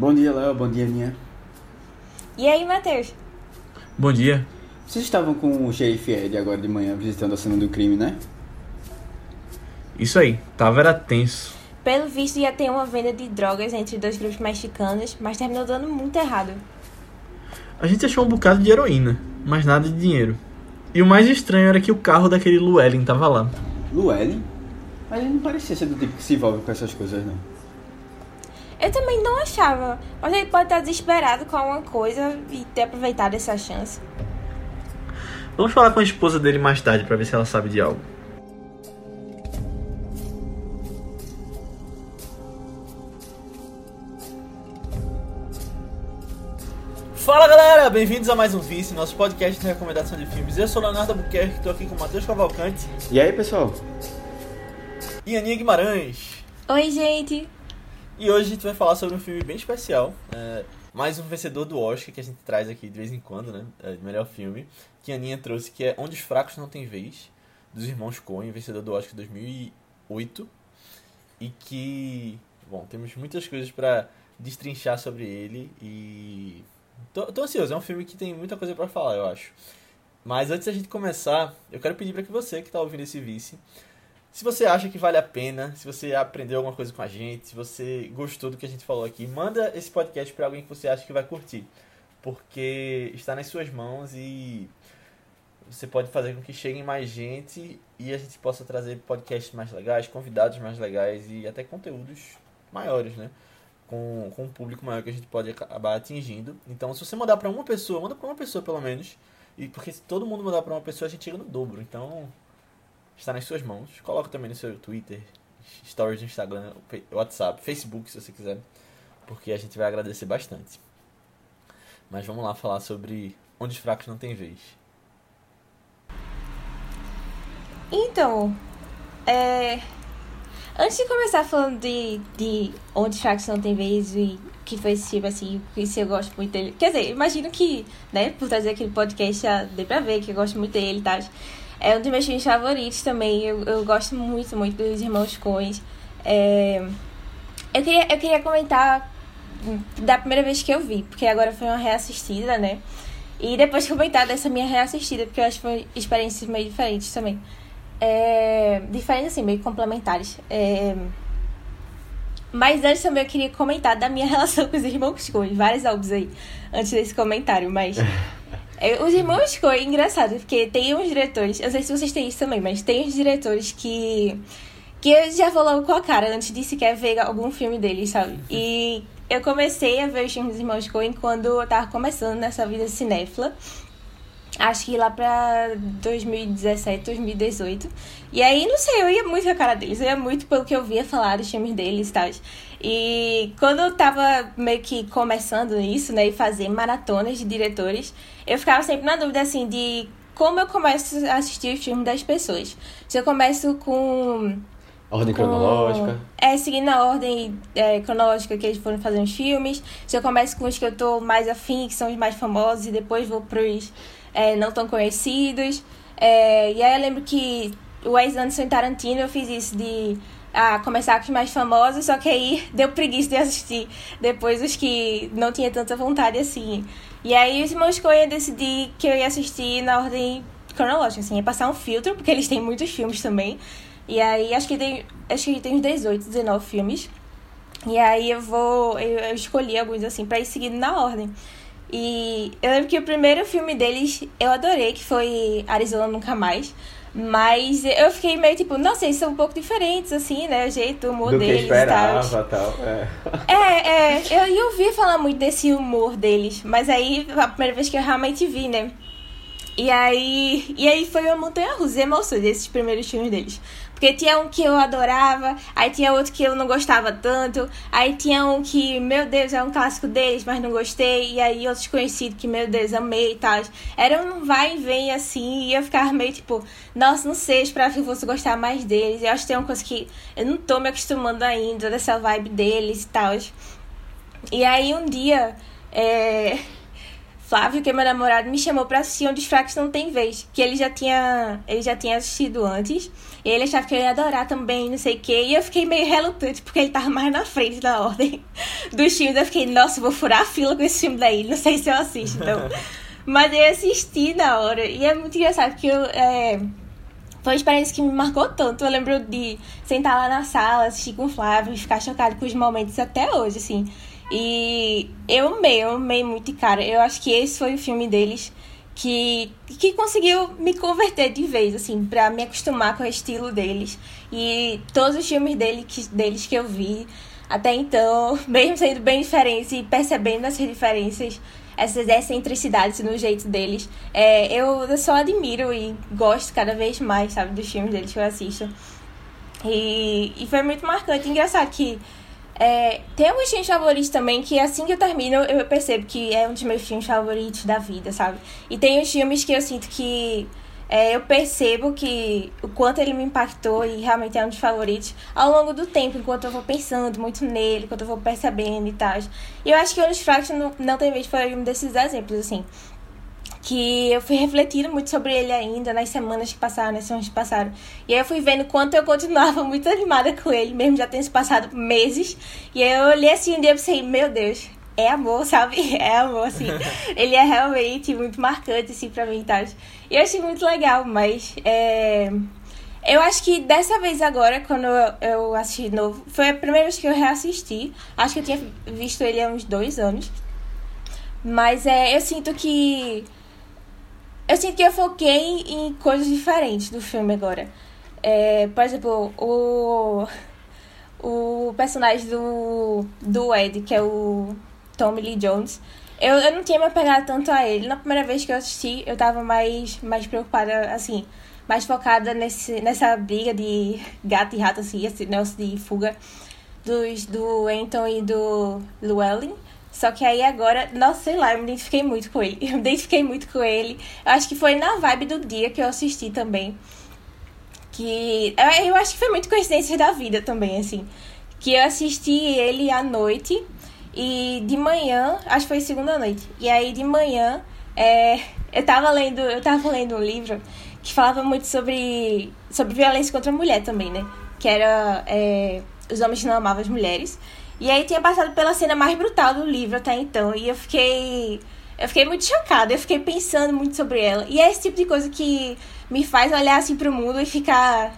Bom dia, Léo. Bom dia, Aninha. E aí, Matheus? Bom dia. Vocês estavam com o xerife Ed agora de manhã visitando a cena do crime, né? Isso aí, tava era tenso. Pelo visto, ia ter uma venda de drogas entre dois grupos mexicanos, mas terminou dando muito errado. A gente achou um bocado de heroína, mas nada de dinheiro. E o mais estranho era que o carro daquele Llewellyn tava lá. Llewellyn? Mas ele não parecia ser do tipo que se envolve com essas coisas, não. Eu também não achava, mas ele pode estar desesperado com alguma coisa e ter aproveitado essa chance. Vamos falar com a esposa dele mais tarde pra ver se ela sabe de algo. Fala galera, bem-vindos a mais um Vice, nosso podcast de recomendação de filmes. Eu sou Leonardo Albuquerque, estou aqui com o Matheus Cavalcante E aí, pessoal? e Aninha Guimarães. Oi, gente! E hoje a gente vai falar sobre um filme bem especial, é, mais um vencedor do Oscar que a gente traz aqui de vez em quando, né? É, melhor filme, que a Aninha trouxe, que é Onde os Fracos Não Têm Vez, dos irmãos Coen, vencedor do Oscar 2008. E que, bom, temos muitas coisas pra destrinchar sobre ele e. Tô, tô ansioso, é um filme que tem muita coisa pra falar, eu acho. Mas antes da gente começar, eu quero pedir pra que você que tá ouvindo esse vice, se você acha que vale a pena, se você aprendeu alguma coisa com a gente, se você gostou do que a gente falou aqui, manda esse podcast para alguém que você acha que vai curtir. Porque está nas suas mãos e você pode fazer com que chegue mais gente e a gente possa trazer podcasts mais legais, convidados mais legais e até conteúdos maiores, né? Com, com um público maior que a gente pode acabar atingindo. Então, se você mandar para uma pessoa, manda para uma pessoa pelo menos. E porque se todo mundo mandar para uma pessoa, a gente chega no dobro. Então, está nas suas mãos. Coloca também no seu Twitter, stories no Instagram, WhatsApp, Facebook, se você quiser, porque a gente vai agradecer bastante. Mas vamos lá falar sobre onde os fracos não têm vez. Então, é... Antes de começar falando de, de Onde os Fracos Não Tem Vez e que foi esse filme, assim, que eu gosto muito dele. Quer dizer, imagino que, né, por trazer aquele podcast já dê pra ver que eu gosto muito dele e tal. É um dos meus filmes favoritos também. Eu, eu gosto muito, muito dos Irmãos Coens. É... Eu, queria, eu queria comentar da primeira vez que eu vi, porque agora foi uma reassistida, né? E depois comentar dessa minha reassistida, porque eu acho que foi experiências meio diferentes também. É... Diferentes, assim, meio complementares. É... Mas antes também eu queria comentar da minha relação com os irmãos Coen. Vários álbuns aí, antes desse comentário, mas... É, Os irmãos Coen, engraçado, porque tem uns diretores, eu não sei se vocês têm isso também, mas tem uns diretores que. que eu já vou logo com a cara antes de sequer ver algum filme deles, sabe? E eu comecei a ver os filmes dos irmãos Coen quando eu tava começando nessa vida cinéfila. Acho que lá pra 2017, 2018. E aí, não sei, eu ia muito com a cara deles. Eu ia muito pelo que eu via falar dos filmes deles e tal. E quando eu tava meio que começando isso, né, e fazer maratonas de diretores, eu ficava sempre na dúvida, assim, de como eu começo a assistir os filmes das pessoas. Se eu começo com Ordem com- cronológica. É, seguindo a ordem é, cronológica que eles foram fazendo os filmes. Se eu começo com os que eu tô mais afim, que são os mais famosos, e depois vou pros é, não tão conhecidos. É, e aí eu lembro que o Wes Anderson e Tarantino eu fiz isso de ah, começar com os mais famosos, só que aí deu preguiça de assistir depois os que não tinha tanta vontade assim. E aí irmãos Coen eu decidi que eu ia assistir na ordem cronológica, assim, ia passar um filtro, porque eles têm muitos filmes também. E aí acho que tem, acho que tem uns 18, 19 filmes. E aí eu vou, eu, eu escolhi alguns assim pra ir seguindo na ordem. E eu lembro que o primeiro filme deles eu adorei, que foi Arizona Nunca Mais. Mas eu fiquei meio tipo, nossa, eles são um pouco diferentes, assim, né? O jeito, o humor Do que deles e tal. esperava e tal. É. É, é, eu, eu ouvi falar muito desse humor deles, mas aí a primeira vez que eu realmente vi, né? E aí, e aí foi uma montanha russa de emoções desses primeiros filmes deles. Porque tinha um que eu adorava, aí tinha outro que eu não gostava tanto, aí tinha um que, meu Deus, é um clássico deles, mas não gostei, e aí outros conhecidos que, meu Deus, amei e tal. Era um vai e vem assim, e eu ficava meio tipo, nossa, não sei, esperava que eu fosse gostar mais deles. Eu acho que tem uma coisa que eu não tô me acostumando ainda, dessa vibe deles e tal. E aí um dia, é, Flávio, que é meu namorado, me chamou pra assistir Onde os Fracos Não Tem Vez. Que ele já tinha, ele já tinha assistido antes. E ele achava que eu ia adorar também, não sei o quê. E eu fiquei meio relutante, porque ele tava mais na frente da ordem dos filmes. Eu fiquei, nossa, vou furar a fila com esse filme daí. Não sei se eu assisto, então. Mas eu assisti na hora. E é muito engraçado, porque eu... É... Foi uma experiência que me marcou tanto. Eu lembro de sentar lá na sala, assistir com o Flávio e ficar chocado com os momentos até hoje, assim. E eu amei, eu amei muito, cara. Eu acho que esse foi o filme deles que, que conseguiu me converter de vez, assim, pra me acostumar com o estilo deles. E todos os filmes dele, que, deles que eu vi até então, mesmo sendo bem diferentes e percebendo essas diferenças, essas excentricidades no jeito deles, é, eu, eu só admiro e gosto cada vez mais, sabe, dos filmes deles que eu assisto. E, e foi muito marcante. Engraçado que é, tem alguns filmes favoritos também que assim que eu termino eu percebo que é um dos meus filmes favoritos da vida, sabe? E tem os filmes que eu sinto que é, eu percebo que o quanto ele me impactou e realmente é um dos favoritos ao longo do tempo, enquanto eu vou pensando muito nele, enquanto eu vou percebendo e tal. E eu acho que o Os Fracos não, não tem vez foi um desses exemplos, assim que eu fui refletindo muito sobre ele ainda nas semanas que passaram, nas semanas que passaram. E aí eu fui vendo quanto eu continuava muito animada com ele, mesmo já tendo se passado meses. E aí eu olhei assim um dia e pensei, meu Deus, é amor, sabe? É amor, assim. ele é realmente muito marcante, assim, pra mim e tal. E eu achei muito legal, mas é... Eu acho que dessa vez agora, quando eu assisti de novo, foi a primeira vez que eu reassisti. Acho que eu tinha visto ele há uns dois anos. Mas é, eu sinto que eu sinto que eu foquei em coisas diferentes do filme agora. É, por exemplo, o, o personagem do, do Ed, que é o Tommy Lee Jones, eu, eu não tinha me apegado tanto a ele. Na primeira vez que eu assisti, eu tava mais, mais preocupada, assim, mais focada nesse, nessa briga de gato e rato, assim, esse negócio de fuga dos, do Anton e do Llewellyn. Só que aí agora, nossa, sei lá, eu me identifiquei muito com ele. Eu me identifiquei muito com ele. Eu acho que foi na vibe do dia que eu assisti também. Que. Eu acho que foi muito coincidência da vida também, assim. Que eu assisti ele à noite e de manhã, acho que foi segunda noite. E aí de manhã, é, eu tava lendo, eu tava lendo um livro que falava muito sobre, sobre violência contra a mulher também, né? Que era é, Os Homens Não Amavam as Mulheres. E aí tinha passado pela cena mais brutal do livro até então. E eu fiquei. Eu fiquei muito chocada, eu fiquei pensando muito sobre ela. E é esse tipo de coisa que me faz olhar assim pro mundo e ficar.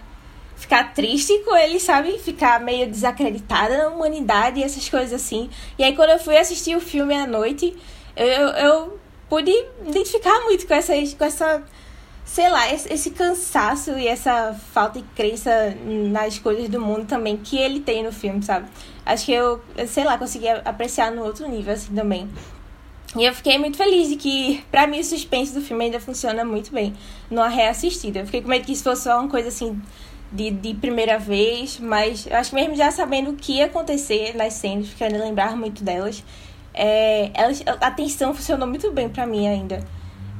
Ficar triste com ele, sabe? Ficar meio desacreditada na humanidade e essas coisas assim. E aí, quando eu fui assistir o filme à noite, eu, eu, eu pude identificar muito com, essas, com essa sei lá, esse cansaço e essa falta de crença nas coisas do mundo também que ele tem no filme, sabe? Acho que eu, sei lá, consegui apreciar no outro nível, assim, também. E eu fiquei muito feliz de que, pra mim, o suspense do filme ainda funciona muito bem numa reassistida. Eu fiquei com medo que isso fosse só uma coisa, assim, de, de primeira vez, mas eu acho que mesmo já sabendo o que ia acontecer nas cenas, ainda lembrar muito delas, é, elas, a tensão funcionou muito bem pra mim ainda.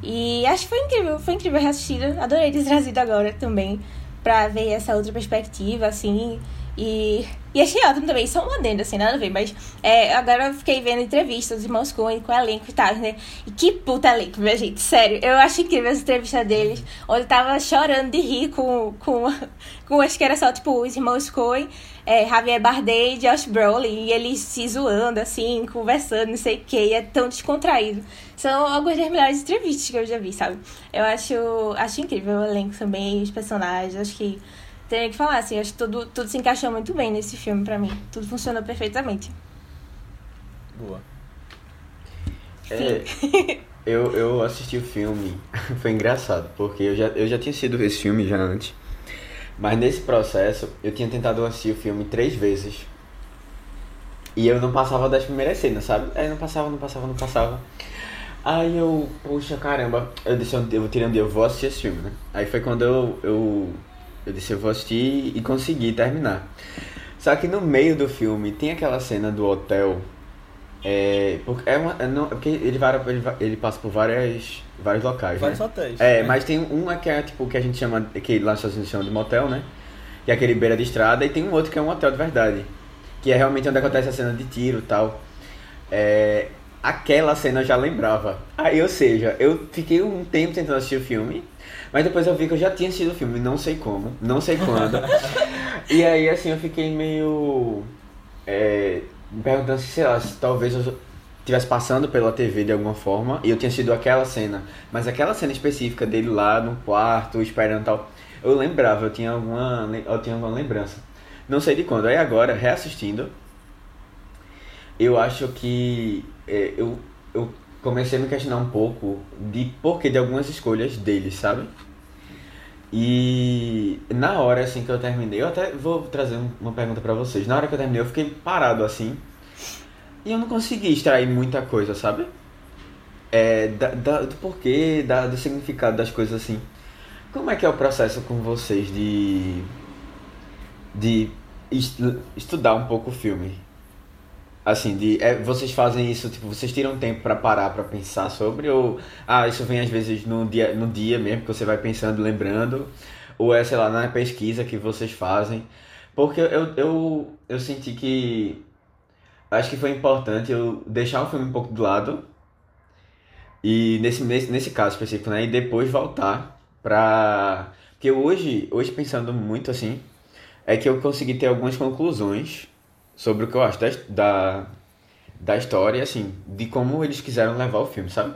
E acho que foi incrível, foi incrível reassistir. Adorei ter trazido agora também pra ver essa outra perspectiva, assim. E, e achei ótimo também, só uma adendo, assim, nada a ver, mas é, agora eu fiquei vendo entrevistas dos irmãos Coen com o elenco e tal, né? E que puta elenco, minha gente, sério. Eu acho incrível as entrevistas deles, onde eu tava chorando de rir com, com, com acho que era só, tipo, os irmãos Coen, é, Javier Bardem e Josh Brolin, e eles se zoando, assim, conversando, não sei o que, e é tão descontraído. São algumas das melhores entrevistas que eu já vi, sabe? Eu acho, acho incrível o elenco também, os personagens, acho que tenho que falar, assim, acho que tudo, tudo se encaixou muito bem nesse filme pra mim. Tudo funcionou perfeitamente. Boa. É, eu, eu assisti o filme, foi engraçado, porque eu já, eu já tinha sido esse filme já antes. Mas nesse processo, eu tinha tentado assistir o filme três vezes. E eu não passava das primeiras cenas, sabe? Aí não passava, não passava, não passava. Aí eu, poxa, caramba, eu disse, eu vou tirar um dia, eu vou assistir esse filme, né? Aí foi quando eu, eu, eu disse, eu vou assistir e consegui terminar. Só que no meio do filme tem aquela cena do hotel. É, porque, é uma, é não, porque ele, vai, ele, ele passa por várias, vários locais. Vários né? hotéis. É, né? mas tem uma que é tipo que a gente chama, que lá nos Estados Unidos chama de motel, né? Que é aquele beira de estrada, e tem um outro que é um hotel de verdade. Que é realmente onde acontece a cena de tiro e tal. É, aquela cena eu já lembrava. Aí, ou seja, eu fiquei um tempo tentando assistir o filme, mas depois eu vi que eu já tinha assistido o filme, não sei como, não sei quando. e aí, assim, eu fiquei meio. É, me perguntando se, sei lá, se talvez eu estivesse passando pela TV de alguma forma e eu tinha sido aquela cena. Mas aquela cena específica dele lá no quarto, esperando tal. Eu lembrava, eu tinha alguma, eu tinha alguma lembrança. Não sei de quando. Aí agora, reassistindo, eu acho que é, eu, eu comecei a me questionar um pouco de porquê de algumas escolhas dele, sabe? E na hora assim que eu terminei, eu até vou trazer uma pergunta para vocês. Na hora que eu terminei, eu fiquei parado assim. E eu não consegui extrair muita coisa, sabe? É, da, da, do porquê, da, do significado das coisas assim. Como é que é o processo com vocês de. de estudar um pouco o filme? Assim, de, é, vocês fazem isso, tipo, vocês tiram tempo para parar para pensar sobre, ou ah, isso vem às vezes no dia, no dia mesmo, que você vai pensando, lembrando, ou é, sei lá, na pesquisa que vocês fazem. Porque eu, eu, eu senti que acho que foi importante eu deixar o filme um pouco do lado, e nesse, nesse, nesse caso específico, né, e depois voltar pra. Porque hoje, hoje pensando muito assim, é que eu consegui ter algumas conclusões sobre o que eu acho da, da, da história, assim, de como eles quiseram levar o filme, sabe?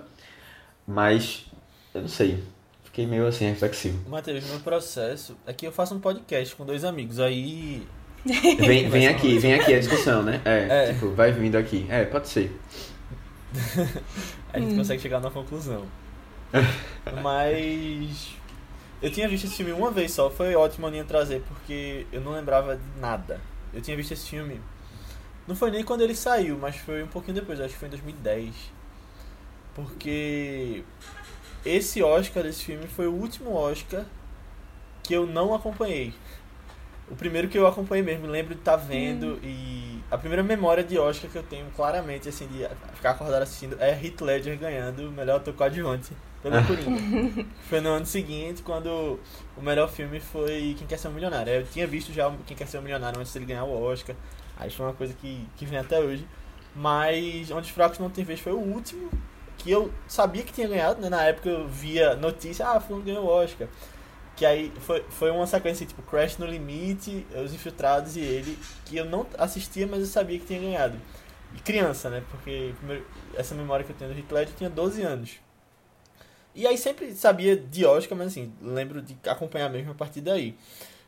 Mas, eu não sei. Fiquei meio assim, reflexivo. Matheus, meu processo é que eu faço um podcast com dois amigos, aí. Vem, vem aqui, vem aqui a discussão, né? É, é, tipo, vai vindo aqui. É, pode ser. a gente hum. consegue chegar numa conclusão. Mas. Eu tinha visto esse filme uma vez só, foi ótimo a Aninha trazer, porque eu não lembrava de nada. Eu tinha visto esse filme. Não foi nem quando ele saiu, mas foi um pouquinho depois, acho que foi em 2010. Porque esse Oscar desse filme foi o último Oscar que eu não acompanhei. O primeiro que eu acompanhei mesmo, lembro de estar tá vendo hum. e a primeira memória de Oscar que eu tenho claramente assim de ficar acordado assistindo é Heath Ledger ganhando o melhor ator coadjuvante pelo Coringa. foi no ano seguinte, quando o melhor filme foi Quem Quer Ser um Milionário. Eu tinha visto já Quem Quer Ser um Milionário antes dele ganhar o Oscar. Aí foi uma coisa que, que vem até hoje. Mas Onde os Fracos Não Tem Vez foi o último que eu sabia que tinha ganhado, né? Na época eu via notícia, ah, fulano ganhou o Oscar. Que aí foi, foi uma sequência tipo Crash no Limite, Os Infiltrados e ele, que eu não assistia, mas eu sabia que tinha ganhado. E criança, né? Porque essa memória que eu tenho do Heath Ledger tinha 12 anos. E aí sempre sabia de Oscar, mas assim, lembro de acompanhar mesmo a partir daí.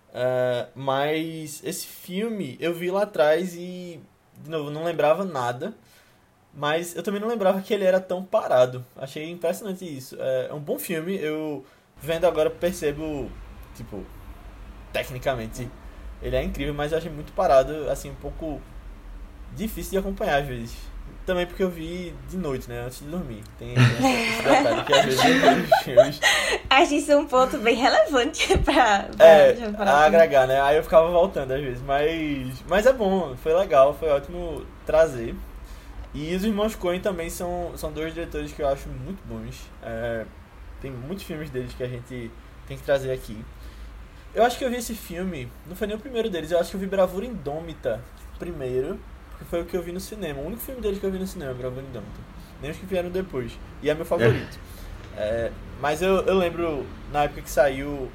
Uh, mas esse filme eu vi lá atrás e, de novo, não lembrava nada. Mas eu também não lembrava que ele era tão parado. Achei impressionante isso. É um bom filme, eu vendo agora percebo, tipo, tecnicamente ele é incrível, mas eu achei muito parado, assim, um pouco difícil de acompanhar às vezes. Também porque eu vi de noite, né? Antes de dormir. Tem esse detalhe que às vezes filmes. Acho isso um ponto bem relevante pra, pra, é, pra agregar, né? Aí eu ficava voltando às vezes. Mas, mas é bom, foi legal, foi ótimo trazer. E os irmãos Coen também são, são dois diretores que eu acho muito bons. É, tem muitos filmes deles que a gente tem que trazer aqui. Eu acho que eu vi esse filme, não foi nem o primeiro deles, eu acho que eu vi Bravura Indômita primeiro que foi o que eu vi no cinema. O único filme deles que eu vi no cinema, Bravura Indômita. Nem os que vieram depois. E é meu favorito. É. É, mas eu, eu lembro, na época que saiu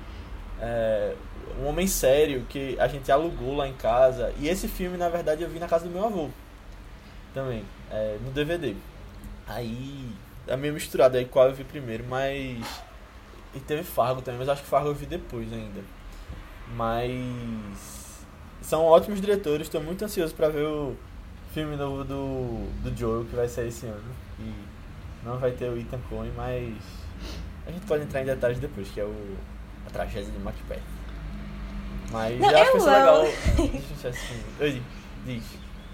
é, Um Homem Sério, que a gente alugou lá em casa. E esse filme, na verdade, eu vi na casa do meu avô. Também, é, no DVD. Aí, é meio misturado aí qual eu vi primeiro, mas... E teve Fargo também, mas acho que Fargo eu vi depois ainda. Mas... São ótimos diretores, estou muito ansioso para ver o filme novo do, do Joe que vai sair esse ano. E não vai ter o Ethan Coen, mas a gente pode entrar em detalhes depois, que é o a tragédia de Macbeth. Mas não, eu acho que vai ser legal. Deixa eu assistir. Oi, diz.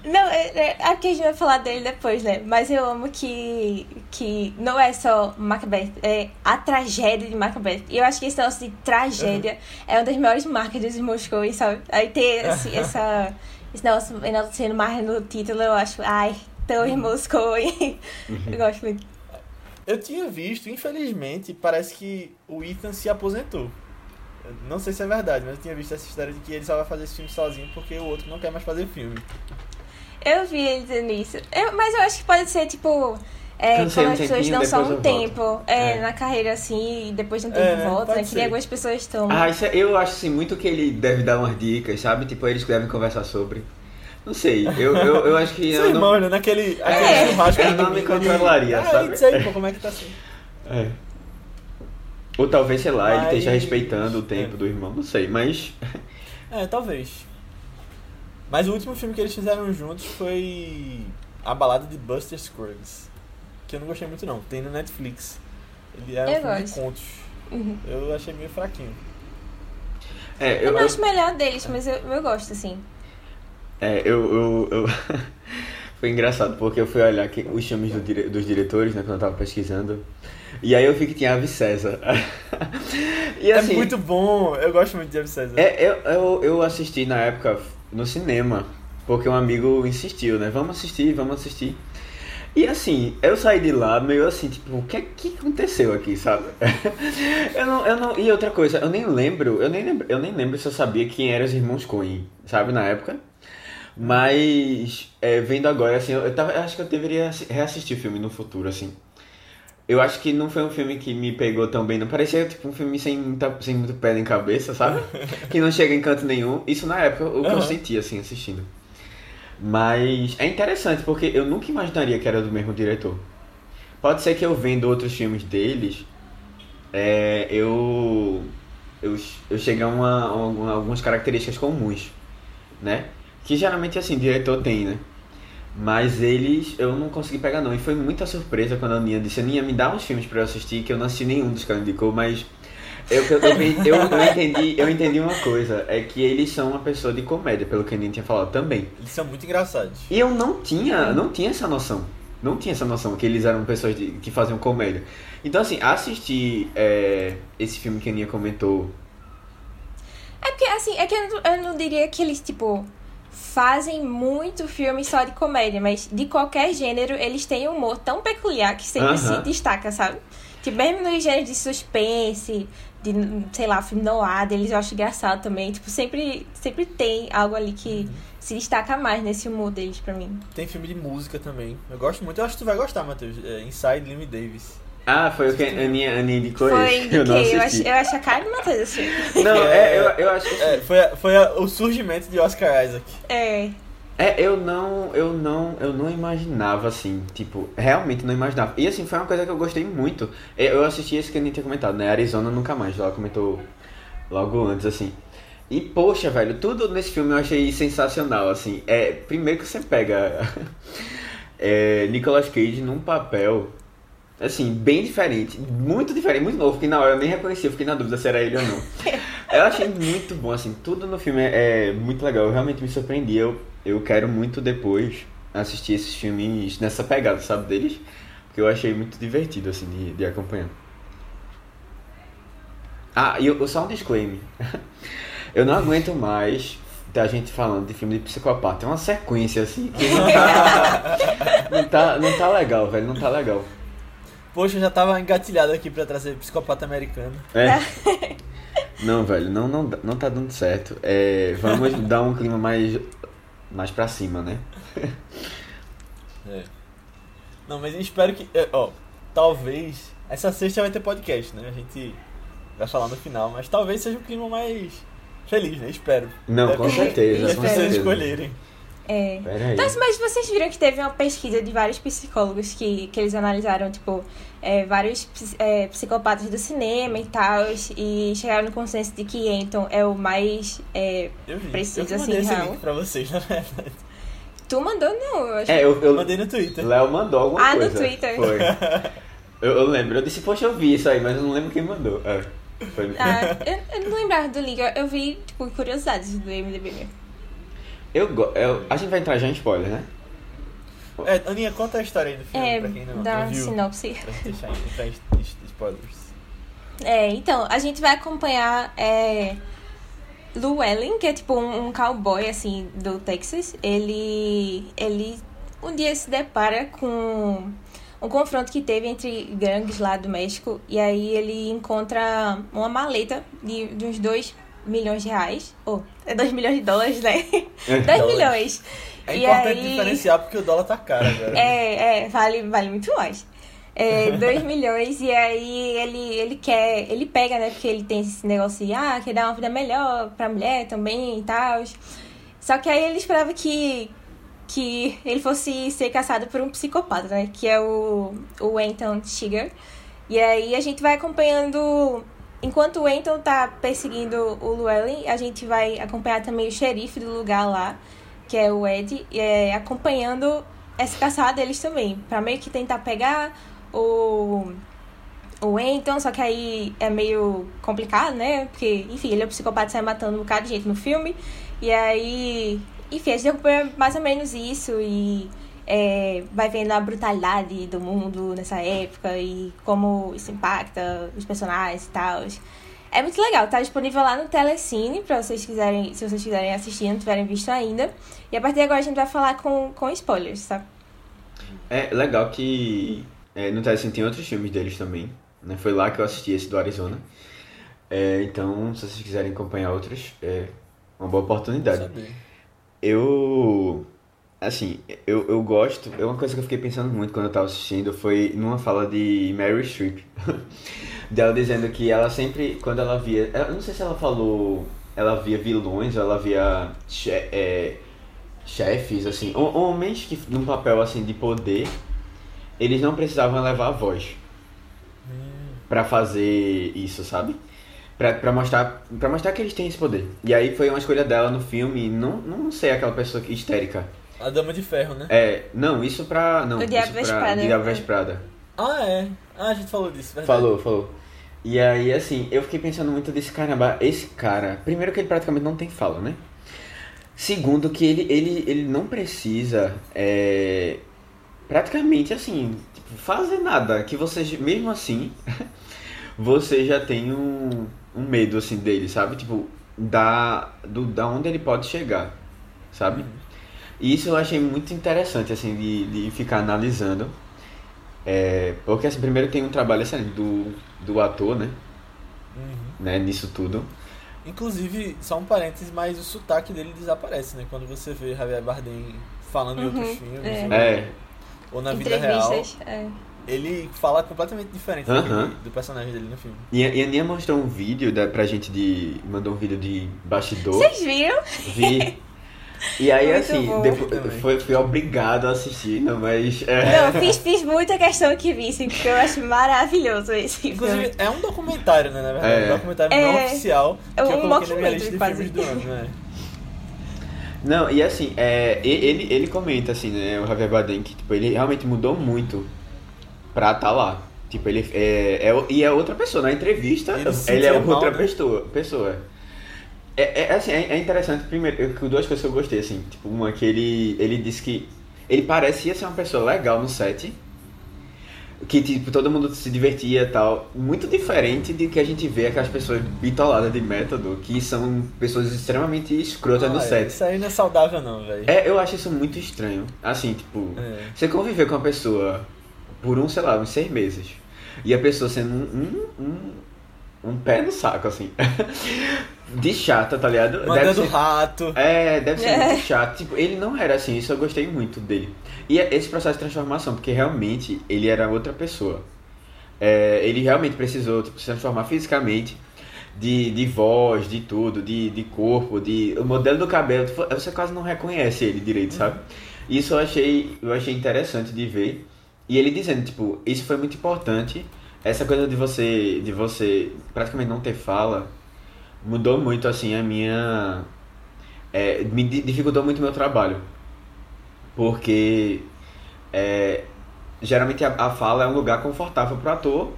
Não, é, é, porque a gente vai falar dele depois, né? Mas eu amo que, que não é só Macbeth, é a tragédia de Macbeth. E eu acho que esse negócio de tragédia uhum. é uma das maiores marcas dos Moscou, sabe? Aí ter esse, essa, esse negócio sendo mais no título, eu acho, ai, tão em Moscou. eu gosto muito. Eu tinha visto, infelizmente, parece que o Ethan se aposentou. Não sei se é verdade, mas eu tinha visto essa história de que ele só vai fazer esse filme sozinho porque o outro não quer mais fazer filme. Eu vi ele dizendo isso. Eu- mas eu acho que pode ser, tipo... É, quando um as pessoas dão só um tempo é, É. na carreira, assim, e depois de um É, tempo volta, pode né? Que ser. nem algumas pessoas estão... Ah, isso é- eu acho assim, muito que ele deve dar umas dicas, sabe? Tipo, eles devem conversar sobre. Não sei, eu, eu, eu acho que. São eu não- irmãos, né? Naquele aquele É. churrasco Eu não me ele- controlaria, ah, sabe? isso aí, pô, como é que tá assim? É. Ou talvez, sei lá, ele Mas- esteja respeitando o tempo É. do irmão, não sei, mas. É, talvez. Mas o último filme que eles fizeram juntos foi A Balada de Buster Scruggs. Que eu não gostei muito não. Tem no Netflix. Ele era um Eu filme gosto. de contos. Uhum. Eu achei meio fraquinho. É, Eu eu, não eu, acho melhor deles, mas eu, eu gosto, assim. é, eu, eu, eu- Foi engraçado, porque eu fui olhar que, os filmes do dire- dos diretores, né, quando eu tava pesquisando. E aí eu vi que tinha Ave César. e assim. é muito bom. Eu gosto muito de James César. É, eu, eu, eu assisti na época no cinema, porque um amigo insistiu, né? Vamos assistir, vamos assistir. E assim, eu saí de lá meio assim, tipo, o que é que aconteceu aqui, sabe? eu não, eu não, e outra coisa, eu nem lembro, eu nem lembro, eu nem lembro se eu sabia quem eram os irmãos Coen, sabe, na época. Mas, é, vendo agora, assim, eu, eu tava, eu acho que eu deveria assi- reassistir o filme no futuro, assim. Eu acho que não foi um filme que me pegou tão bem, não. Parecia tipo um filme sem, muita, sem muito pé em cabeça, sabe? que não chega em canto nenhum. Isso na época, o que eu Aham. senti, assim, assistindo. Mas é interessante, porque eu nunca imaginaria que era do mesmo diretor. Pode ser que eu vendo outros filmes deles, é, eu, eu, eu chegue a, uma, a uma- algumas características comuns, né? Que geralmente, assim, diretor tem, né? Mas eles, eu não consegui pegar não. E foi muita surpresa quando a Aninha disse, Aninha, me dá uns filmes pra eu assistir, que eu não assisti nenhum dos que ela indicou, mas eu, eu, eu, eu, eu entendi, eu entendi uma coisa, é que eles são uma pessoa de comédia, pelo que a Aninha tinha falado também. Eles são muito engraçados. E eu não tinha, não tinha essa noção. Não tinha essa noção que eles eram pessoas de- que faziam comédia. Então, assim, assistir é, esse filme que a Aninha comentou. É porque, assim, é que eu não, eu não diria que eles, tipo, fazem muito filme só de comédia, mas de qualquer gênero eles têm um humor tão peculiar que sempre se Aham. destaca, sabe? Tipo, mesmo nos gêneros de suspense, de, sei lá, filme noir, deles eu acho engraçado também. Tipo, sempre, sempre tem algo ali que se destaca mais nesse humor deles pra mim. Tem filme de música também. Eu gosto muito. Eu acho que tu vai gostar, Matheus. É Inside Limmy Davis. Ah, foi o que a Aninha, a Aninha indicou Foi, esse? Eu não indiquei, eu, assisti. acho, eu acho a cara do Matheus esse filme. Não, é, eu, eu acho que É, foi, a- foi a- o surgimento de Oscar Isaac. É. É, eu não, eu não, eu não imaginava assim, tipo, realmente não imaginava. E assim, foi uma coisa que eu gostei muito. É, Eu assisti esse que a gente tinha comentado, né? Arizona Nunca Mais, ela comentou logo antes, assim. E poxa, velho, tudo nesse filme eu achei sensacional, assim. É, primeiro que você pega é, Nicolas Cage num papel, assim, bem diferente, muito diferente, muito novo, que na hora eu nem reconheci, eu fiquei na dúvida se era ele ou não. Eu achei muito bom, assim, tudo no filme é, é muito legal, eu realmente me surpreendi. Eu, eu quero muito depois assistir esses filmes nessa pegada, sabe, deles, porque eu achei muito divertido, assim, de, de acompanhar. Ah, e eu, só um disclaimer. Eu não aguento mais da gente falando de filme de psicopata. É uma sequência, assim, que não tá, não tá, não tá legal, velho, não tá legal. Poxa, eu já tava engatilhado aqui pra trazer psicopata americano. É. Não, velho, não, não, não tá dando certo. É, vamos dar um clima mais, mais pra cima, né? É. Não, mas eu espero que. é, Ó, talvez. Essa sexta vai ter podcast, né? A gente vai falar no final, mas talvez seja um clima mais feliz, né? Espero. Não, Deve- com certeza, Se com vocês certeza. escolherem. É. Então, mas vocês viram que teve uma pesquisa de vários psicólogos que, que eles analisaram, tipo, é, vários é, psicopatas do cinema e tal, e chegaram no consenso de que Anton é o mais. é, Eu vi. Precisa, eu assim, mandei esse real. link pra vocês, na verdade. Tu mandou, não, eu acho. É, eu, eu, Mandei no Twitter. Léo mandou alguma Ah, no coisa. Twitter. Foi. Eu, eu lembro, eu disse, poxa, eu vi isso aí, mas eu não lembro quem mandou. É, foi. Ah, eu, eu não lembrava do link, eu, eu vi, tipo, curiosidades do MDB mesmo. Eu, eu, a gente vai entrar já em spoiler, né? É, Aninha, conta a história aí do filme É, pra quem não, dá não uma viu. sinopse. Pra gente deixar entrar em spoilers. É, então, a gente vai acompanhar é, Llewellyn, que é tipo um, um cowboy, assim, do Texas. Ele, ele um dia se depara com um confronto que teve entre gangues lá do México. E aí ele encontra uma maleta de, de uns dois milhões de reais. Ou, é 2 milhões de dólares, né? 2 Dólares. milhões. É E importante aí- diferenciar porque o dólar tá caro agora. É, é, vale, vale muito mais. É, 2 milhões, e aí ele, ele quer, ele pega, né? Porque ele tem esse negócio de, ah, quer dar uma vida melhor pra mulher também e tal. Só que aí ele esperava que, que ele fosse ser caçado por um psicopata, né? Que é o, o Anton Chigurh. E aí a gente vai acompanhando. Enquanto o Anton tá perseguindo o Llewellyn, a gente vai acompanhar também o xerife do lugar lá, que é o Ed, e é, acompanhando essa caçada deles também, pra meio que tentar pegar o o Anton, só que aí é meio complicado, né? Porque, enfim, ele é um psicopata sai matando um bocado de gente no filme. E aí, enfim, a gente acompanha mais ou menos isso e é, vai vendo a brutalidade do mundo nessa época e como isso impacta os personagens e tal. É muito legal, tá disponível lá no Telecine, pra vocês quiserem, se vocês quiserem assistir e não tiverem visto ainda. E a partir de agora a gente vai falar com, com spoilers, tá? É legal que é, no Telecine tem outros filmes deles também. Né? Foi lá que eu assisti esse do Arizona. É, então, se vocês quiserem acompanhar outros, é uma boa oportunidade. Saber. Eu. Assim, eu, eu gosto. É uma coisa que eu fiquei pensando muito quando eu tava assistindo foi numa fala de Mary Streep. dela dizendo que ela sempre, quando ela via. Eu não sei se ela falou. Ela via vilões ela via che- é, chefes, assim. hom- Homens que num papel assim de poder. Eles não precisavam levar a voz pra fazer isso, sabe? Pra, pra, mostrar, pra mostrar que eles têm esse poder. E aí foi uma escolha dela no filme, não, não sei aquela pessoa histérica. A Dama de Ferro, né? É, não, isso pra. Não, O Diabo isso Veste pra Prada. Diabo Veste Prada. Ah, é. Ah, a gente falou disso, verdade. Falou, falou. E aí, assim, eu fiquei pensando muito desse caramba. Esse cara, primeiro que ele praticamente não tem fala, né? Segundo que ele, ele, ele não precisa, é, praticamente assim, tipo, fazer nada. Que você, mesmo assim, você já tem um, um medo, assim, dele, sabe? Tipo, da, do, da onde ele pode chegar, sabe? E isso eu achei muito interessante, assim, de, de ficar analisando. É, porque, assim, primeiro tem um trabalho excelente do, do ator, né? Uhum. né? Nisso tudo. Inclusive, só um parênteses, mas o sotaque dele desaparece, né? Quando você vê Javier Bardem falando em outros Uhum, filmes, é. ou- É, ou na vida real, é. ele fala completamente diferente Aham. daquele- do personagem dele no filme. e a, e a Nia mostrou um vídeo da, pra gente de. Mandou um vídeo de bastidor. Vocês viram? Vi. E aí, Muito assim, depois, foi, fui obrigado a assistir, não, mas. É, Não, fiz, fiz muita questão que vissem, porque eu acho maravilhoso esse Inclusive, filme. é um documentário, né? Na verdade, É. um documentário É. não oficial É um de quase. do ano, né? Não, e assim, é, ele, ele comenta, assim, né, o Javier Bardem, que tipo, ele realmente mudou muito pra estar lá. Tipo, ele é, é, e é outra pessoa. Na entrevista, Ele ele é mal, outra né? pessoa. Pessoa. É, é, assim, é, é interessante, primeiro, eu- duas coisas que eu gostei, assim. Tipo, uma que ele, ele disse que ele parecia ser uma pessoa legal no set. Que, tipo, todo mundo se divertia e tal. Muito diferente de que a gente vê aquelas pessoas bitoladas de método, que são pessoas extremamente escrotas no Ah, set. Isso aí não é saudável, não, velho. É, eu acho isso muito estranho. Assim, tipo, É. você conviver com uma pessoa por um, sei lá, uns seis meses. E a pessoa sendo um, um, um, um pé no saco, assim. De chata, tá ligado? Deve Mandando ser- rato. é, deve ser É. muito chato. Tipo, ele não era assim, isso eu gostei muito dele. E é esse processo de transformação, porque realmente ele era outra pessoa. É, ele realmente precisou tipo, se transformar fisicamente, de, de voz, de tudo, de, de corpo, de. O modelo do cabelo, tipo, você quase não reconhece ele direito, sabe? Isso eu achei, eu achei interessante de ver. E ele dizendo, tipo, isso foi muito importante. Essa coisa de você, de você praticamente não ter fala, mudou muito assim a minha é, me di- dificultou muito o meu trabalho. Porque é, geralmente a, a fala é um lugar confortável para o ator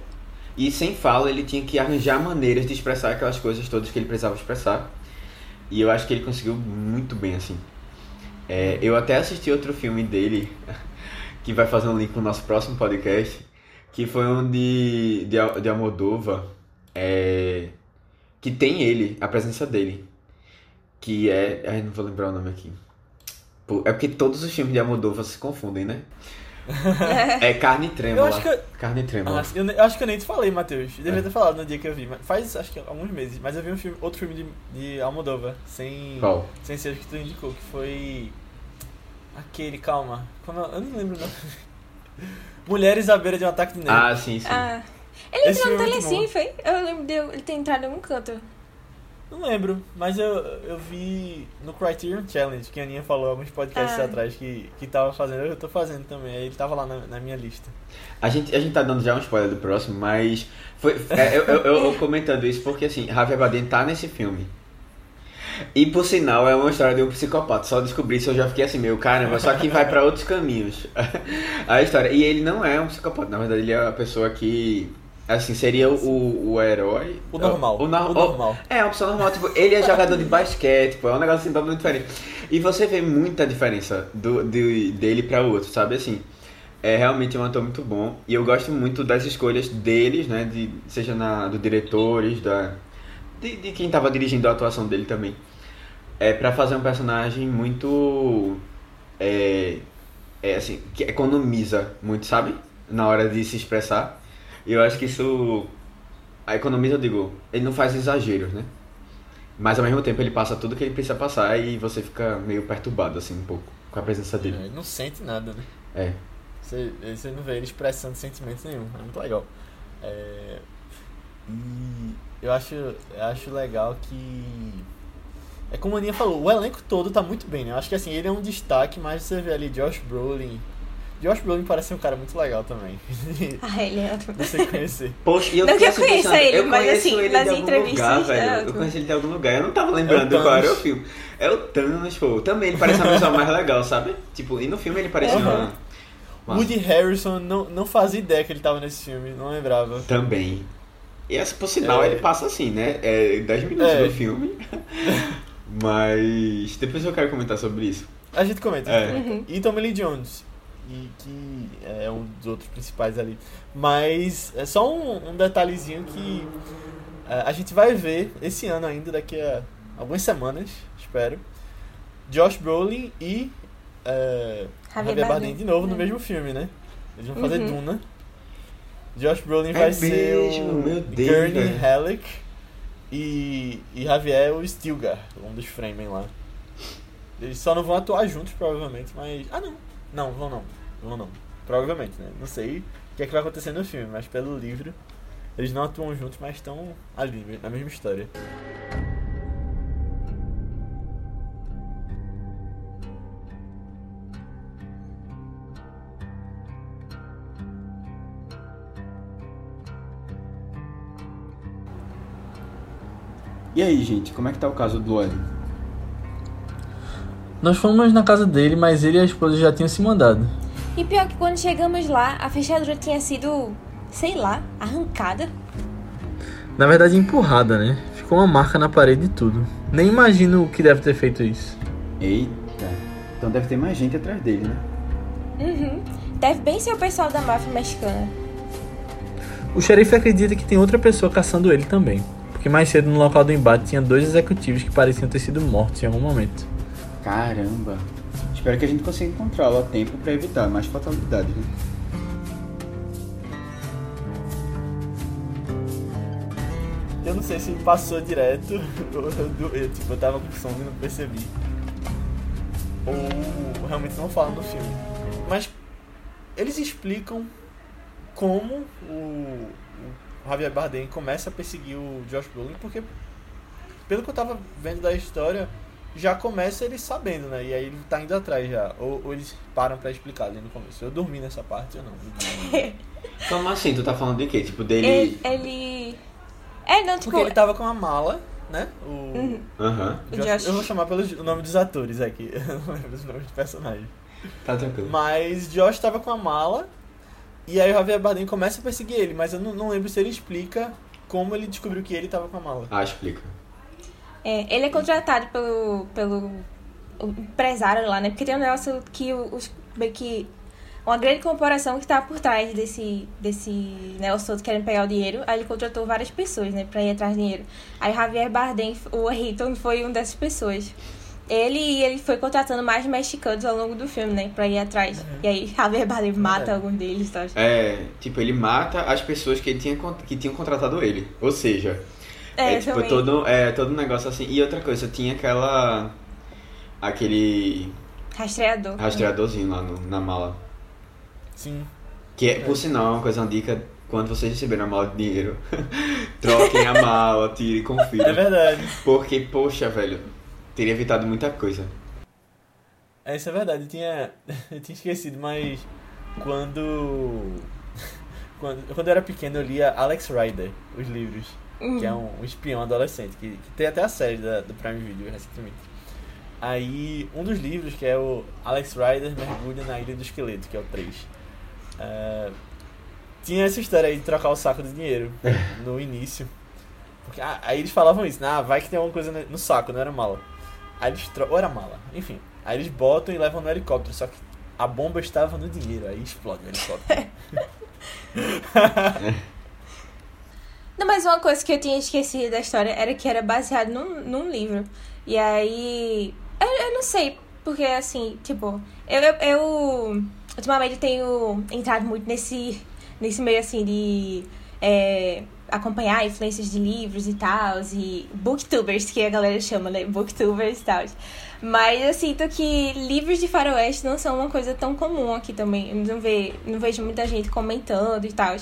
e sem fala ele tinha que arranjar maneiras de expressar aquelas coisas todas que ele precisava expressar. E eu acho que ele conseguiu muito bem assim. É, eu até assisti outro filme dele que vai fazer um link no nosso próximo podcast que foi um de, de, de é, que tem ele, a presença dele. Que é. Ai, não vou lembrar o nome aqui. É porque todos os filmes de Almodóvar se confundem, né? É carne trêmula. Eu acho que- Carne trêmula. Ah, eu, eu acho que eu nem te falei, Matheus. Devia ter falado no dia que eu vi. mas Faz, acho que alguns meses. Mas eu vi um filme, outro filme de, de Almodóvar, sem, Qual? sem ser o que tu indicou, que foi... Aquele, calma. Como eu, eu não lembro não. Mulheres à beira de um ataque de nervo. Ah, sim, sim. Ah. Ele Esse entrou no é Telecine, foi? Eu lembro de ele ter entrado em um canto. Não lembro, mas eu, eu vi no Criterion Challenge, que a Aninha falou alguns podcasts Ah. atrás que, que tava fazendo, eu tô fazendo também, aí ele tava lá na, na minha lista. A gente, a gente tá dando já um spoiler do próximo, mas foi, é, eu, eu, eu- eu comentando isso porque assim, Javier Bardem tá nesse filme. E por sinal é uma história de um psicopata. Só descobri isso eu já fiquei assim, meu caramba, só que vai pra outros caminhos. a história. E ele não é um psicopata, na verdade ele é a pessoa que assim, seria o, o herói. O normal, O, nor- o normal. É, uma pessoa normal, tipo, ele é jogador de basquete, pô, é um negócio assim totalmente diferente. E você vê muita diferença do, de- dele pra outro, sabe assim? É realmente um ator muito bom. E eu gosto muito das escolhas deles, né? De, seja na, do diretores, da, de, de quem tava dirigindo a atuação dele também. É pra fazer um personagem muito. É, é assim, que economiza muito, sabe? Na hora de se expressar. E eu acho que isso. A economiza, eu digo, ele não faz exageros, né? Mas ao mesmo tempo ele passa tudo que ele precisa passar e você fica meio perturbado, assim, um pouco, com a presença dele. Ele não sente nada, né? É. Você, você não vê ele expressando sentimento nenhum, é muito legal. É, e eu acho, eu acho legal que. É como a Aninha falou, o elenco todo tá muito bem, né? Eu acho que assim, ele é um destaque, mas você vê ali Josh Brolin. Josh Brolin parece ser um cara muito legal também. Ah, ele é ótimo. você conhecer. Poxa, e eu Não que eu conheça pensando, ele, eu mas, conheço assim, ele nas entrevistas, lugar, é velho. Eu conheço ele de algum lugar, eu não tava lembrando É qual era o filme. É o Thanos, pô. Também ele parece uma pessoa mais legal, sabe? Tipo, e no filme ele parecia Aham. uma... Woody Harrison não, não fazia ideia que ele tava nesse filme, não lembrava. Também. E essa, por sinal, É. ele passa assim, né? É 10 minutos É. do filme. Mas depois eu quero comentar sobre isso. A gente comenta. É. comenta. E Tommy Lee Jones, e, que é um dos outros principais ali. Mas é só um, um detalhezinho que é, a gente vai ver esse ano ainda, daqui a algumas semanas, espero. Josh Brolin e é, Javier Javier Bardem Bardem. de novo no É. mesmo filme, né? Eles vão fazer Uhum. Duna. Josh Brolin É vai ser o Gurney. Halleck e, e Javier o Stilgar, um dos Fremen lá. Eles só não vão atuar juntos, provavelmente, mas. Ah, não. Não, vão não. Vão não. Provavelmente, né? Não sei o que é que vai acontecer no filme, mas pelo livro, eles não atuam juntos, mas estão ali, na mesma história. E aí, gente, como é que tá o caso do Ellen? Nós fomos na casa dele, mas ele e a esposa já tinham se mandado. E pior que quando chegamos lá, a fechadura tinha sido, sei lá, arrancada. Na verdade, empurrada, né? Ficou uma marca na parede e tudo. Nem imagino o que deve ter feito isso. Eita, então deve ter mais gente atrás dele, né? Uhum. Deve bem ser o pessoal da máfia mexicana. O xerife acredita que tem outra pessoa caçando ele também. Porque mais cedo no local do embate tinha dois executivos que pareciam ter sido mortos em algum momento. Caramba. Espero que a gente consiga encontrá-lo a tempo pra evitar mais fatalidades, né? Eu não sei se passou direto, ou eu, eu, tipo, eu tava com sono e não percebi. Ou realmente não falam no filme. Mas eles explicam como o, o Javier Bardem começa a perseguir o Josh Brolin, porque pelo que eu tava vendo da história, já começa ele sabendo, né? E aí ele tá indo atrás já. Ou, ou eles param pra explicar ali no começo. Eu dormi nessa parte ou não? Como assim? Tu tá falando de quê? Tipo, dele... Ele. ele... É, não, tipo. Porque ele tava com uma mala, né? O, Uhum. Aham, O Josh- Josh. Eu vou chamar pelo o nome dos atores aqui. Eu não lembro os nomes dos personagens. tá tranquilo. Mas Josh tava com a mala. E aí o Javier Bardem começa a perseguir ele. Mas eu não, não lembro se ele explica como ele descobriu que ele tava com a mala. Ah, explica. É, ele é contratado pelo, pelo empresário lá, né? Porque tem um negócio que os que uma grande corporação que tá por trás desse desse negócio todo querendo pegar o dinheiro. Aí ele contratou várias pessoas, né, pra ir atrás do dinheiro. Aí Javier Bardem, o Hilton foi uma dessas pessoas. Ele e ele foi contratando mais mexicanos ao longo do filme, né? Pra ir atrás. E aí Javier Bardem mata É. alguns deles, tá? É, tipo, ele mata as pessoas que, ele tinha, que tinham contratado ele. Ou seja, É, é, tipo, também. todo, é todo um negócio assim. E outra coisa, tinha aquela. aquele Rastreador. rastreadorzinho lá no- na mala. Sim. Que é, por sinal, é uma coisa, uma dica. Quando vocês receberem a mala de dinheiro, troquem a mala, tirem, É confiram. verdade. Porque, poxa, velho, teria evitado muita coisa. É, isso é verdade. Eu tinha, eu tinha esquecido, mas quando, quando. Quando eu era pequeno, eu lia Alex Rider, os livros. Uhum. Que é um, um espião adolescente. Que, que tem até a série da, do Prime Video recentemente. Aí, um dos livros, que é o Alex Rider Mergulha na Ilha do Esqueleto, que é o 3. é, tinha essa história aí de trocar o saco de dinheiro no início. Porque, ah, aí eles falavam isso, ah, vai que tem alguma coisa no no saco, não era mala. Aí eles tro... Ou era mala, enfim. Aí eles botam e levam no helicóptero, só que a bomba estava no dinheiro, aí explode o helicóptero. Não, mas uma coisa que eu tinha esquecido da história era que era baseado num, num livro. E aí. Eu, eu não sei, porque assim, tipo, eu, eu, eu ultimamente tenho entrado muito nesse, nesse meio assim de é, acompanhar influências de livros e tal, e booktubers, que a galera chama, né? Booktubers e tal. Mas eu sinto que livros de faroeste não são uma coisa tão comum aqui também. Eu não, não vejo muita gente comentando e tal.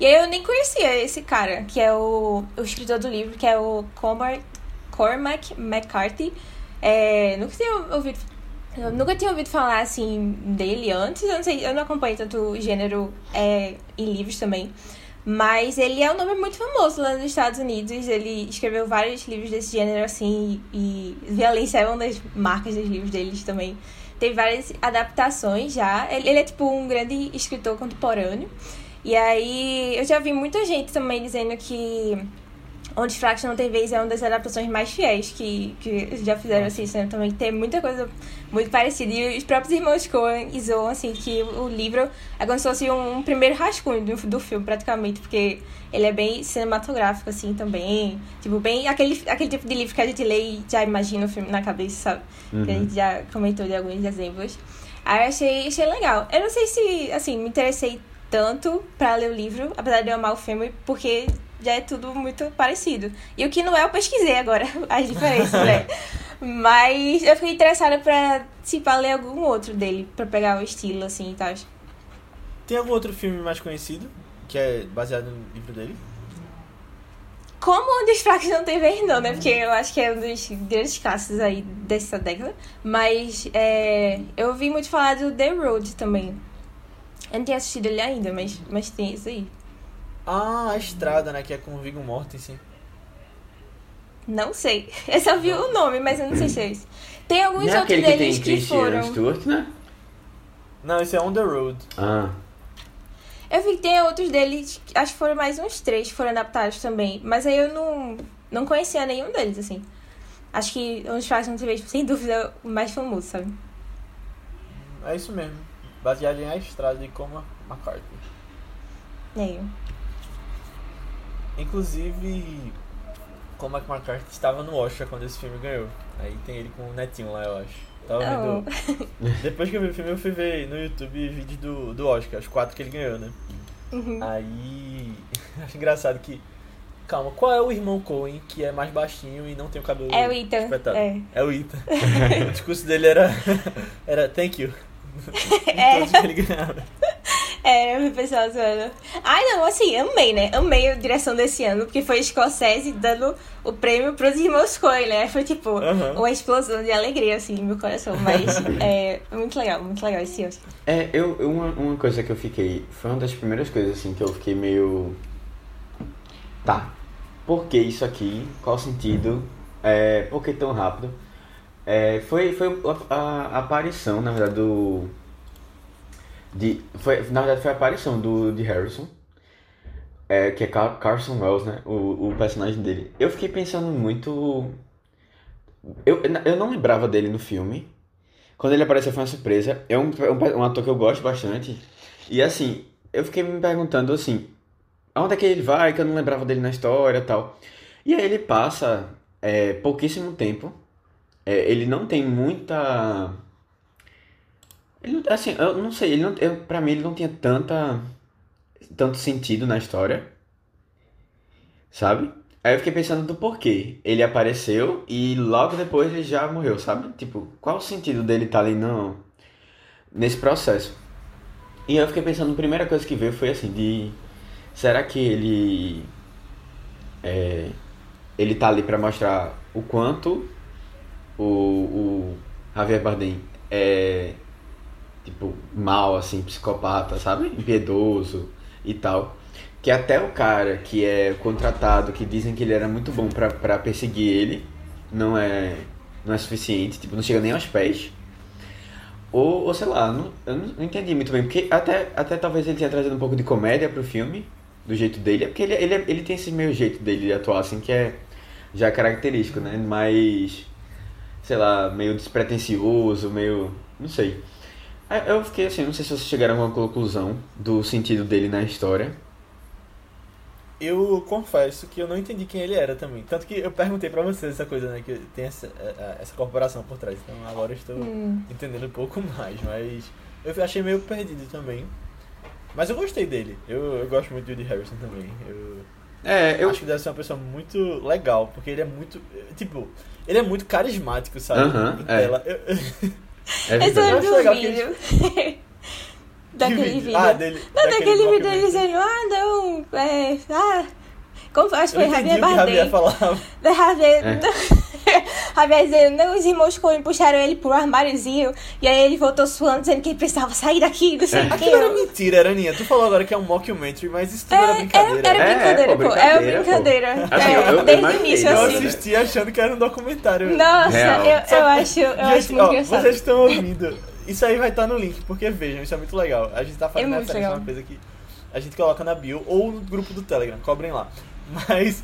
E aí eu nem conhecia esse cara, que é o, o escritor do livro, que é o Cormac, Cormac McCarthy. É, nunca tinha ouvido. Nunca tinha ouvido falar assim dele antes. Eu não sei, eu não acompanho tanto gênero é, em livros também. Mas ele é um nome muito famoso lá nos Estados Unidos. Ele escreveu vários livros desse gênero, assim, e violência é uma das marcas dos livros deles também. Tem várias adaptações já. Ele, ele é tipo um grande escritor contemporâneo. E aí eu já vi muita gente também dizendo que Onde Fracos Não Tem Vez é uma das adaptações mais fiéis que, que já fizeram assim, sendo também tem muita coisa muito parecida. E os próprios irmãos Coen zoam assim que o livro é como se fosse um, primeiro rascunho do, do filme, praticamente, porque ele é bem cinematográfico, assim, também. Tipo, bem aquele, aquele tipo de livro que a gente lê e já imagina o filme na cabeça, sabe? Que a gente já comentou de alguns exemplos. Aí eu achei, achei legal. Eu não sei se, assim, me interessei tanto pra ler o livro, apesar de eu amar o filme, porque já é tudo muito parecido. E o que não é, eu pesquisei agora, as diferenças, né? Mas eu fiquei interessada pra, se pá, ler algum outro dele, pra pegar o estilo, assim, e tal. Tem algum outro filme mais conhecido, que é baseado no livro dele? Como Onde os Fracos Não Tem Vez, não, né? Porque eu acho que é um dos grandes clássicos aí dessa década. Mas é, eu ouvi muito falar do The Road também. Eu não tinha assistido ele ainda, mas, mas tem isso aí. Ah, A Estrada, né, que é com o Viggo Mortensen. Não sei. Eu só vi o nome, mas eu não sei se é esse. Tem alguns Não é outros que deles tem que, foram. Stewart, né? Não, esse é On The Road. Ah, Eu vi que tem outros deles, acho que foram mais uns três que foram adaptados também. Mas aí eu não, não conhecia nenhum deles, assim. Acho que Tem Vez, sem dúvida, o mais famoso, sabe? É isso mesmo. Baseado em A Estrada de Coma McCarthy. É. Inclusive, Coma McCarthy estava no Oscar quando esse filme ganhou. Aí tem ele com o netinho lá, eu acho. Tava Oh. vendo. Depois que eu vi o filme, eu fui ver no YouTube vídeos do, do Oscar, os quatro que ele ganhou, né? Uhum. Aí. Acho engraçado que. Calma, qual é o irmão Coen que é mais baixinho e não tem o cabelo É o Ethan. espetado? É. É o Ethan. o discurso dele era. Era thank you. É. Todos que ele ganhava. É, o pessoal zoando. Ai, não, assim, amei, né? Amei a direção desse ano, porque foi Scorsese dando o prêmio pros irmãos Coen, né? Foi tipo uma explosão de alegria, assim, no meu coração. Mas é muito legal, muito legal esse Oscar. É, eu, eu- uma, uma coisa que eu fiquei. Foi uma das primeiras coisas assim que eu fiquei meio. Tá. Por que isso aqui? Qual o sentido? É, por que tão rápido? É, foi foi a, a aparição, na verdade, do. De, foi, na verdade, foi a aparição do de Harrison. É, que é Car Carson Wells, né? O, o personagem dele. Eu fiquei pensando muito. Eu, eu não lembrava dele no filme. Quando ele apareceu foi uma surpresa. É um, um, um ator que eu gosto bastante. E assim, eu fiquei me perguntando assim, aonde é que ele vai, que eu não lembrava dele na história tal. E aí ele passa é, pouquíssimo tempo é, ele não tem muita. Ele, não- assim, eu não sei, ele não, eu, pra mim ele não tinha tanta, tanto sentido na história, sabe? Aí eu fiquei pensando do porquê. Ele apareceu e logo depois ele já morreu, sabe? Tipo, qual o sentido dele estar ali no, nesse processo? E eu fiquei pensando, a primeira coisa que veio foi assim, de... Será que ele... É, ele tá ali pra mostrar o quanto o, o Javier Bardem é, tipo, mal, assim, psicopata, sabe? Impiedoso e tal. Que até o cara que é contratado, que dizem que ele era muito bom pra, pra perseguir ele, não é, não é suficiente, tipo, não chega nem aos pés. Ou, ou sei lá, não, eu não, não entendi muito bem, porque até, até talvez ele tenha trazido um pouco de comédia pro filme, do jeito dele, é porque ele, ele, ele tem esse meio jeito dele de atuar, assim, que é já característico, né? Mas, sei lá, meio despretensioso, meio. não sei. Eu fiquei assim, não sei se vocês chegaram a alguma conclusão do sentido dele na história. Eu confesso que eu não entendi quem ele era também. Tanto que eu perguntei pra vocês essa coisa, né? Que tem essa, eh, essa corporação por trás. Então agora eu estou Hum. entendendo um pouco mais. Mas eu achei meio perdido também. Mas eu gostei dele. Eu, eu gosto muito de Woody Harrison também. Eu, É, eu. acho que deve ser uma pessoa muito legal. Porque ele é muito. Tipo, ele é muito carismático, sabe? Aham, é. tela. Eu- É Esse é que vídeo. Daquele Que vídeo. Ah, dele. Não, daquele vídeo dele mockumentary. dizendo, ah, não, é. Ah. Como acho que Eu foi Javier que Javier Bardem. falava. Da Javier. É. Javier dizendo, não, os irmãos Coen puxaram ele pro armáriozinho. E aí ele voltou suando, dizendo que ele precisava sair daqui, não sei o que. Aquilo era mentira, era Aninha. Tu falou agora que é um mockumentary, mas isso tudo era É, brincadeira. era, era É, brincadeira, pô, pô. É brincadeira, brincadeira. Assim, É, eu- eu desde o início, Eu assim. assisti achando que era um documentário. Nossa, eu, eu acho, eu acho Gente, muito ó, engraçado. vocês estão ouvindo. Isso aí vai estar no link, porque vejam, isso é muito legal. A gente tá fazendo É muito referência a legal. uma coisa que a gente coloca na bio ou no grupo do Telegram, cobrem lá. Mas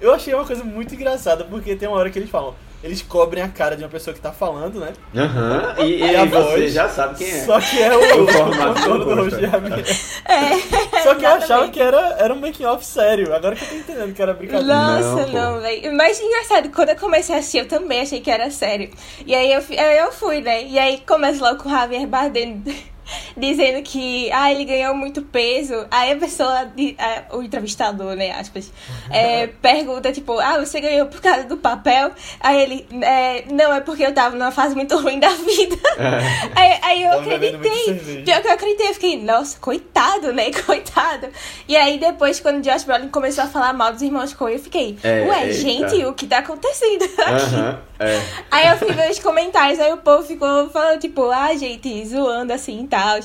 eu achei uma coisa muito engraçada, porque tem uma hora que eles falam, eles cobrem a cara de uma pessoa que tá falando, né? Aham, e, e E a aí você voz. já sabe quem é. Só que é o, O dono do de é. Só que eu achava que era, era um making off sério. Agora que eu tô entendendo que era brincadeira. Nossa, Não, velho. Mas engraçado, quando eu comecei a assistir, eu também achei que era sério. E aí eu, eu fui, né? E aí começa logo com o Javier Bardem dizendo que ah, ele ganhou muito peso. Aí a pessoa, a- o entrevistador, né, aspas, é, pergunta, tipo, ah, você ganhou por causa do papel? Aí ele, é, não, é porque eu tava numa fase muito ruim da vida. Aí, aí eu Tava acreditei. Pior que eu acreditei, eu fiquei, nossa, coitado, né? Coitado. E aí depois, quando o Josh Brolin começou a falar mal dos irmãos Coen, eu fiquei, É, ué, eita. gente, o que tá acontecendo aqui? Aham, é. Aí eu fui ver os comentários, aí o povo ficou falando, tipo, ah, gente, zoando assim e tal.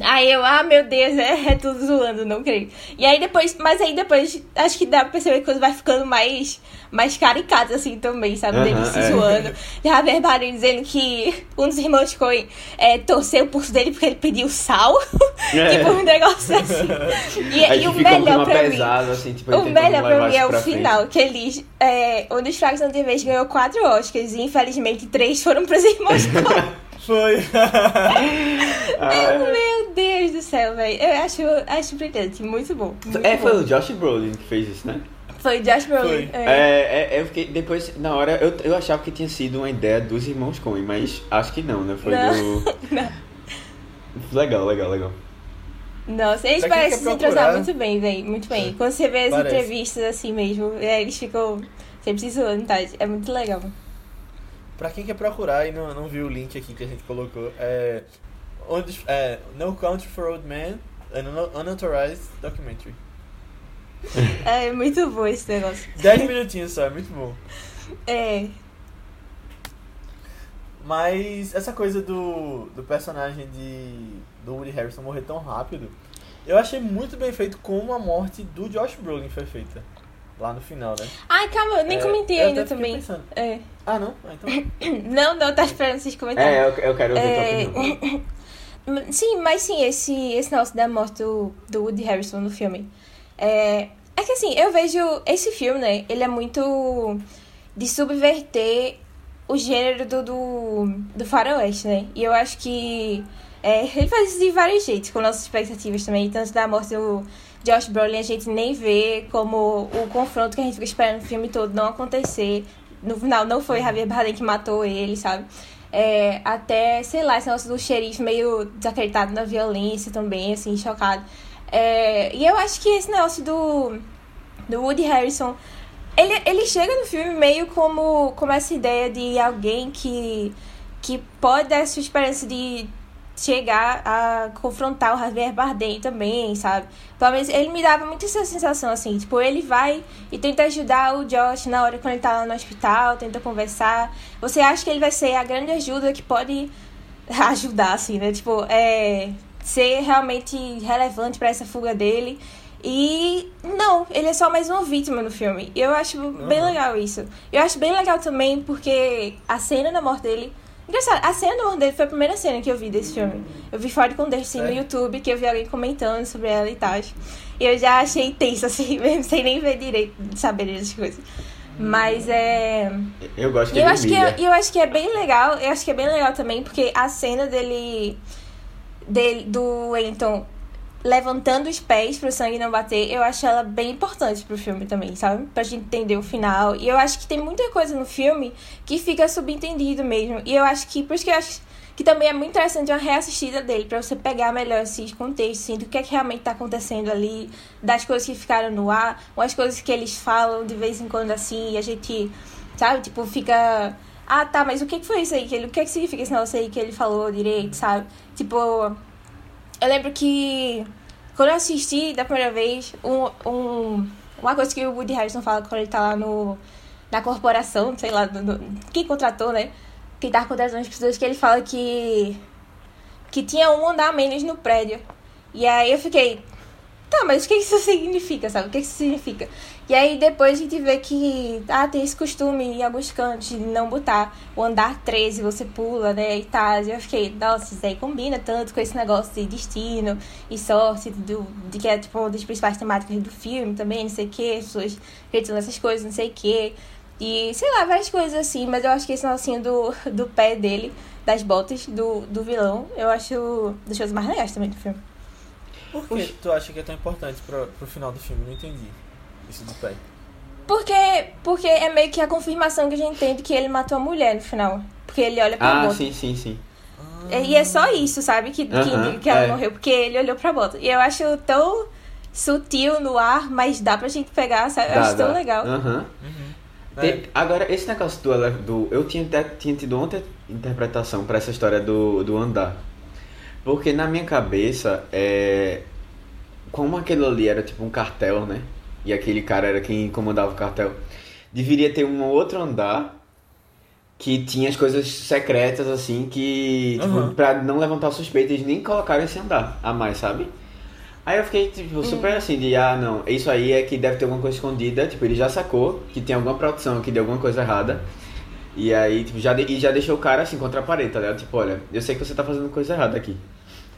Aí eu, ah, meu Deus, é, é tudo zoando, não creio. E aí depois, mas aí depois, acho que dá pra perceber que coisa vai ficando mais, mais caricata, assim, também, sabe? Aham, Dele se é. zoando. Já Barbário dizendo que um dos irmãos Coen é, torceu o pulso dele porque ele pediu sal. É. tipo, um negócio assim. E, Aí e o melhor pra mim... pesado, assim, tipo, O melhor pra mim é o pra frente. final, que eles. É, um dos fracos TV ganhou quatro Oscars e infelizmente três foram pros irmãos Coen. Foi. Ah, Meu Deus do céu, velho. Eu acho, acho brilhante, muito bom. muito é, foi bom. o Josh Brolin que fez isso, né? Foi o Josh Brolin. Foi. É. É, é, eu fiquei, depois, na hora, eu, eu achava que tinha sido uma ideia dos irmãos Coen, mas acho que não, né? Foi Não, do... não. Legal, legal, legal. Nossa, eles Pra parecem se entrosar muito bem, velho. Muito bem. Quando você vê as Parece. entrevistas assim mesmo, é, eles ficam sempre se zoando, tá? É muito legal. Pra quem quer procurar e não, não viu o link aqui que a gente colocou, é, onde, é No Country for Old Men, an Unauthorized Documentary. É muito bom esse negócio. 10 minutinhos só, é muito bom. É. Mas essa coisa do, do personagem de do Woody Harrison morrer tão rápido, eu achei muito bem feito como a morte do Josh Brolin foi feita. Lá no final, né? Ai, calma, eu nem É, comentei eu ainda também. pensando. É. Ah, não? Ah, então. Não, não, tá esperando vocês comentarem. É, eu, eu quero ouvir É, tua opinião. Sim, mas sim, esse, esse negócio da morte do, do Woody Harrison no filme. É, é que assim, eu vejo esse filme, né? Ele é muito de subverter o gênero do, do, do faroeste, né? E eu acho que é, ele faz isso de vários jeitos, com nossas expectativas também. Tanto da morte do Josh Brolin, a gente nem vê como o confronto que a gente fica esperando o filme todo não acontecer. no final não foi Javier Bardem que matou ele, sabe? É, até, sei lá, esse negócio do xerife meio desacreditado na violência também, assim, chocado. É, e eu acho que esse negócio do, do Woody Harrison, ele, ele chega no filme meio como, como essa ideia de alguém que, que pode dar essa esperança de chegar a confrontar o Javier Bardem também, sabe? Pelo menos ele me dava muito essa sensação, assim, tipo, ele vai e tenta ajudar o Josh na hora quando ele tá lá no hospital, tenta conversar. Você acha que ele vai ser a grande ajuda que pode ajudar, assim, né? Tipo, é, ser realmente relevante para essa fuga dele. E não, ele é só mais uma vítima no filme. Eu acho uhum. bem legal isso. Eu acho bem legal também porque a cena da morte dele Engraçado, a cena do amor dele foi a primeira cena que eu vi desse filme. Eu vi Ford com assim, no YouTube, que eu vi alguém comentando sobre ela e tal. E eu já achei tenso, assim, mesmo sem nem ver direito, saber dessas coisas. Mas é. Eu gosto que eu acho que é, Eu acho que é bem legal. Eu acho que é bem legal também, porque a cena dele. dele do Wellington levantando os pés pro sangue não bater, eu acho ela bem importante pro filme também, sabe? Pra gente entender o final. E eu acho que tem muita coisa no filme que fica subentendido mesmo. E eu acho que, por isso que eu acho que também é muito interessante uma reassistida dele, para você pegar melhor esses contextos, assim, do que é que realmente tá acontecendo ali, das coisas que ficaram no ar, umas coisas que eles falam de vez em quando assim, e a gente, sabe, tipo, fica. Ah, tá, mas o que foi isso aí? O que, é que significa esse negócio aí que ele falou direito, sabe? Tipo, eu lembro que quando eu assisti da primeira vez, um, um, uma coisa que o Woody Harrison fala quando ele tá lá no, na corporação, sei lá, no, quem contratou, né? Quem tá contratando as pessoas, que ele fala que. que tinha um andar menos no prédio. E aí eu fiquei, Tá, mas o que isso significa, sabe? O que isso significa? E aí depois a gente vê que ah, tem esse costume em alguns cantos de não botar o andar 13, você pula, né? E tal. E eu fiquei, nossa, isso aí combina tanto com esse negócio de destino e sorte, do, de que é tipo uma das principais temáticas do filme também, não sei o as pessoas acreditando nessas coisas, não sei o que. E sei lá, várias coisas assim, mas eu acho que esse negocinho do, do pé dele, das botas do, do vilão, eu acho das coisas mais legais também do filme. Por que tu acha que é tão importante pro, pro final do filme? Não entendi. Isso do pé. Porque, porque é meio que a confirmação que a gente tem de que ele matou a mulher no final. Porque ele olha pra ah, bota. Ah, sim, sim, sim. E é só isso, sabe? Que, uh -huh, que, que, ela é. morreu. Porque ele olhou pra bota. E eu acho tão sutil no ar, mas dá pra gente pegar, sabe? Eu dá, acho dá. tão legal. Uhum. Uhum. É. Agora, esse negócio do, do. Eu tinha, tinha tido outra interpretação pra essa história do, do andar. Porque na minha cabeça, é... como aquele ali era tipo um cartel, né? E aquele cara era quem comandava o cartel, deveria ter um outro andar que tinha as coisas secretas, assim, que. Tipo, uhum. pra não levantar suspeitas nem colocar esse andar a mais, sabe? Aí eu fiquei, tipo, super hum. assim, de, ah, não, isso aí é que deve ter alguma coisa escondida. Tipo, ele já sacou que tem alguma produção aqui de alguma coisa errada. E aí, tipo, já, de, e já deixou o cara assim contra a parede, tá ligado? Tipo, olha, eu sei que você tá fazendo coisa errada aqui.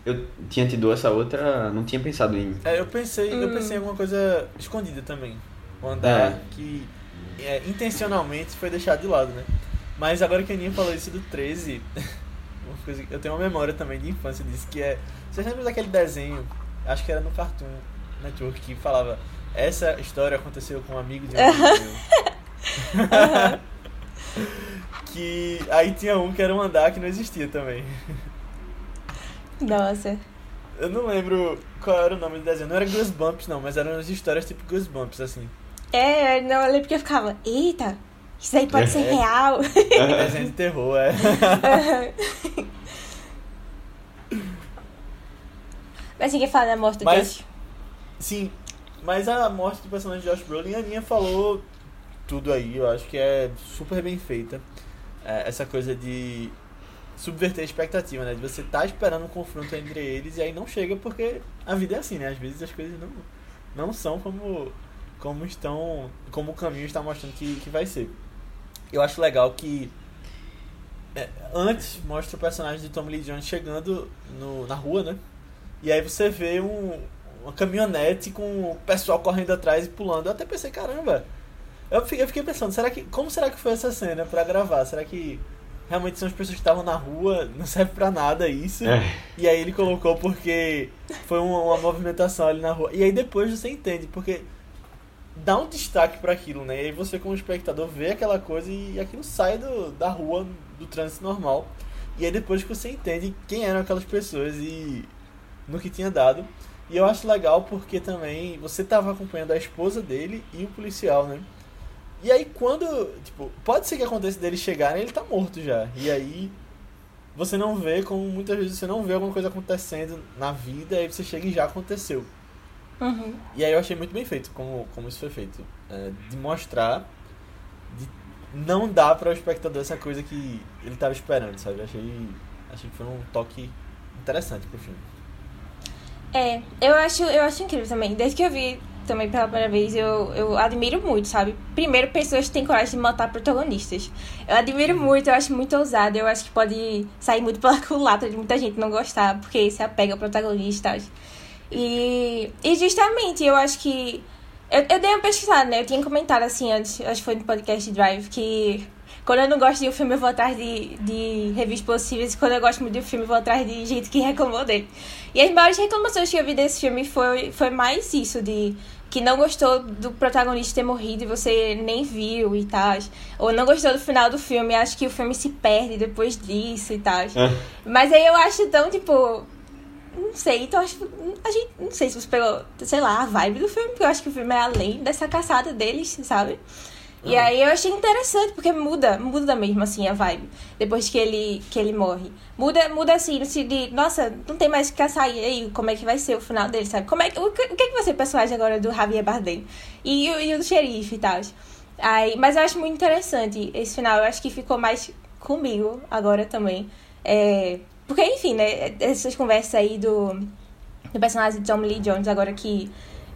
Eu tinha tido essa outra, não tinha pensado em. É, eu pensei, hum. eu pensei em alguma coisa escondida também. Um andar é. que é, intencionalmente foi deixado de lado, né? Mas agora que a Aninha falou isso do 13, coisa, eu tenho uma memória também de infância disso, que é. Vocês lembram daquele desenho? Acho que era no Cartoon Network que falava essa história aconteceu com um amigo de um amigo meu. que aí tinha um que era um andar que não existia também. Nossa. Eu não lembro qual era o nome do desenho. Não era Goosebumps, não, mas eram as histórias tipo Goosebumps, assim. É, não, eu lembro que eu ficava, eita, isso aí pode é. ser real. É desenho de terror, é. mas ninguém fala da morte do Josh. Sim, mas a morte do personagem de Josh Brolin, a Aninha falou tudo aí. Eu acho que é super bem feita. É, essa coisa de subverter a expectativa, né? De você tá esperando um confronto entre eles e aí não chega porque a vida é assim, né? Às vezes as coisas não, não são como, como estão. como o caminho está mostrando que, que vai ser. Eu acho legal que é, antes mostra o personagem de Tommy Lee Jones chegando no, na rua, né? E aí você vê um, uma caminhonete com o pessoal correndo atrás e pulando. Eu até pensei, caramba. Eu fiquei, eu fiquei pensando, será que como será que foi essa cena para gravar? Será que realmente são as pessoas que estavam na rua, não serve pra nada isso. É. E aí ele colocou porque foi uma, uma, movimentação ali na rua. E aí depois você entende, porque dá um destaque para aquilo, né? E aí você como espectador vê aquela coisa e aquilo sai do, da rua, do trânsito normal. E aí depois que você entende quem eram aquelas pessoas e no que tinha dado. E eu acho legal porque também você tava acompanhando a esposa dele e o policial, né? E aí quando, tipo, pode ser que aconteça dele chegarem, ele tá morto já. E aí você não vê como muitas vezes você não vê alguma coisa acontecendo na vida, aí você chega e já aconteceu. Uhum. E aí eu achei muito bem feito como, como isso foi feito. É, de mostrar, de não dar para o espectador essa coisa que ele tava esperando, sabe? Eu achei, achei que foi um toque interessante pro filme. É, eu acho, eu acho incrível também. Desde que eu vi também pela primeira vez, eu, eu admiro muito, sabe? Primeiro, pessoas que têm coragem de matar protagonistas. Eu admiro muito, eu acho muito ousado. Eu acho que pode sair muito pela culatra de muita gente não gostar, porque se apega ao protagonista e. E, justamente, eu acho que. Eu, eu dei uma pesquisada, né? Eu tinha comentado assim antes, acho que foi no podcast Drive, que quando eu não gosto de um filme, eu vou atrás de, de reviews possíveis. E quando eu gosto muito de um filme, eu vou atrás de gente que reclamou dele. E as maiores reclamações que eu vi desse filme foi, foi mais isso, de que não gostou do protagonista ter morrido e você nem viu e tal. Ou não gostou do final do filme, acho que o filme se perde depois disso e tal. É. Mas aí eu acho tão, tipo. Não sei, então acho. A gente, não sei se você pegou, sei lá, a vibe do filme, porque eu acho que o filme é além dessa caçada deles, sabe? E aí eu achei interessante, porque muda, muda mesmo assim a vibe, depois que ele, que ele morre. Muda, muda assim, de, nossa, não tem mais que e aí, como é que vai ser o final dele, sabe? Como é, o, que, o que é que vai ser o personagem agora do Javier Bardem? E, o- e o xerife e tal. Aí, mas eu acho muito interessante esse final, eu acho que ficou mais comigo agora também. É, porque, enfim, né, essas conversas aí do, do personagem de Tom Lee Jones, agora que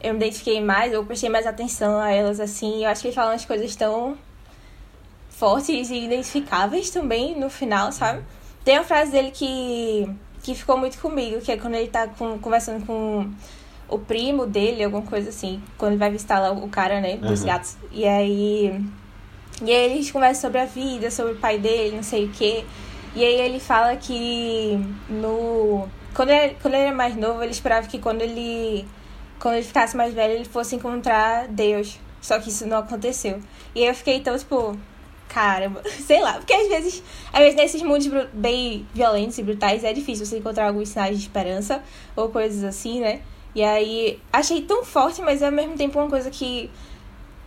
eu me identifiquei mais, eu prestei mais atenção a elas, assim, eu acho que ele fala umas coisas tão fortes e identificáveis também no final, sabe? Tem uma frase dele que, que ficou muito comigo, que é quando ele tá com, conversando com o primo dele, alguma coisa assim, quando ele vai visitar lá o cara, né, dos Uhum. gatos. E aí. E aí eles conversam sobre a vida, sobre o pai dele, não sei o quê. E aí ele fala que no. Quando ele, quando ele era mais novo, ele esperava que quando ele. Quando ele ficasse mais velho, ele fosse encontrar Deus. Só que isso não aconteceu. E aí eu fiquei tão, tipo, caramba, sei lá, porque às vezes, às vezes nesses mundos bem violentos e brutais é difícil você encontrar alguns sinais de esperança ou coisas assim, né? E aí achei tão forte, mas ao mesmo tempo uma coisa que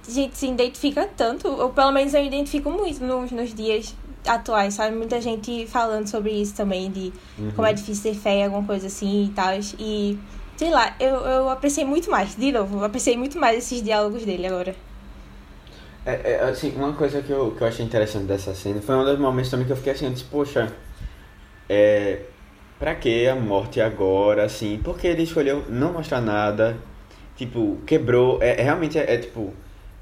a gente se identifica tanto, ou pelo menos eu identifico muito nos, nos dias atuais, sabe? Muita gente falando sobre isso também, de como é difícil ter fé, alguma coisa assim e tal. E, sei lá, eu, eu apreciei muito mais, de novo, apreciei muito mais esses diálogos dele agora. É, é, assim, uma coisa que eu, que eu achei interessante dessa cena foi um dos momentos também que eu fiquei assim, eu disse, poxa, é, pra que a morte agora, assim, porque ele escolheu não mostrar nada, tipo, quebrou, é, é realmente é, é, tipo,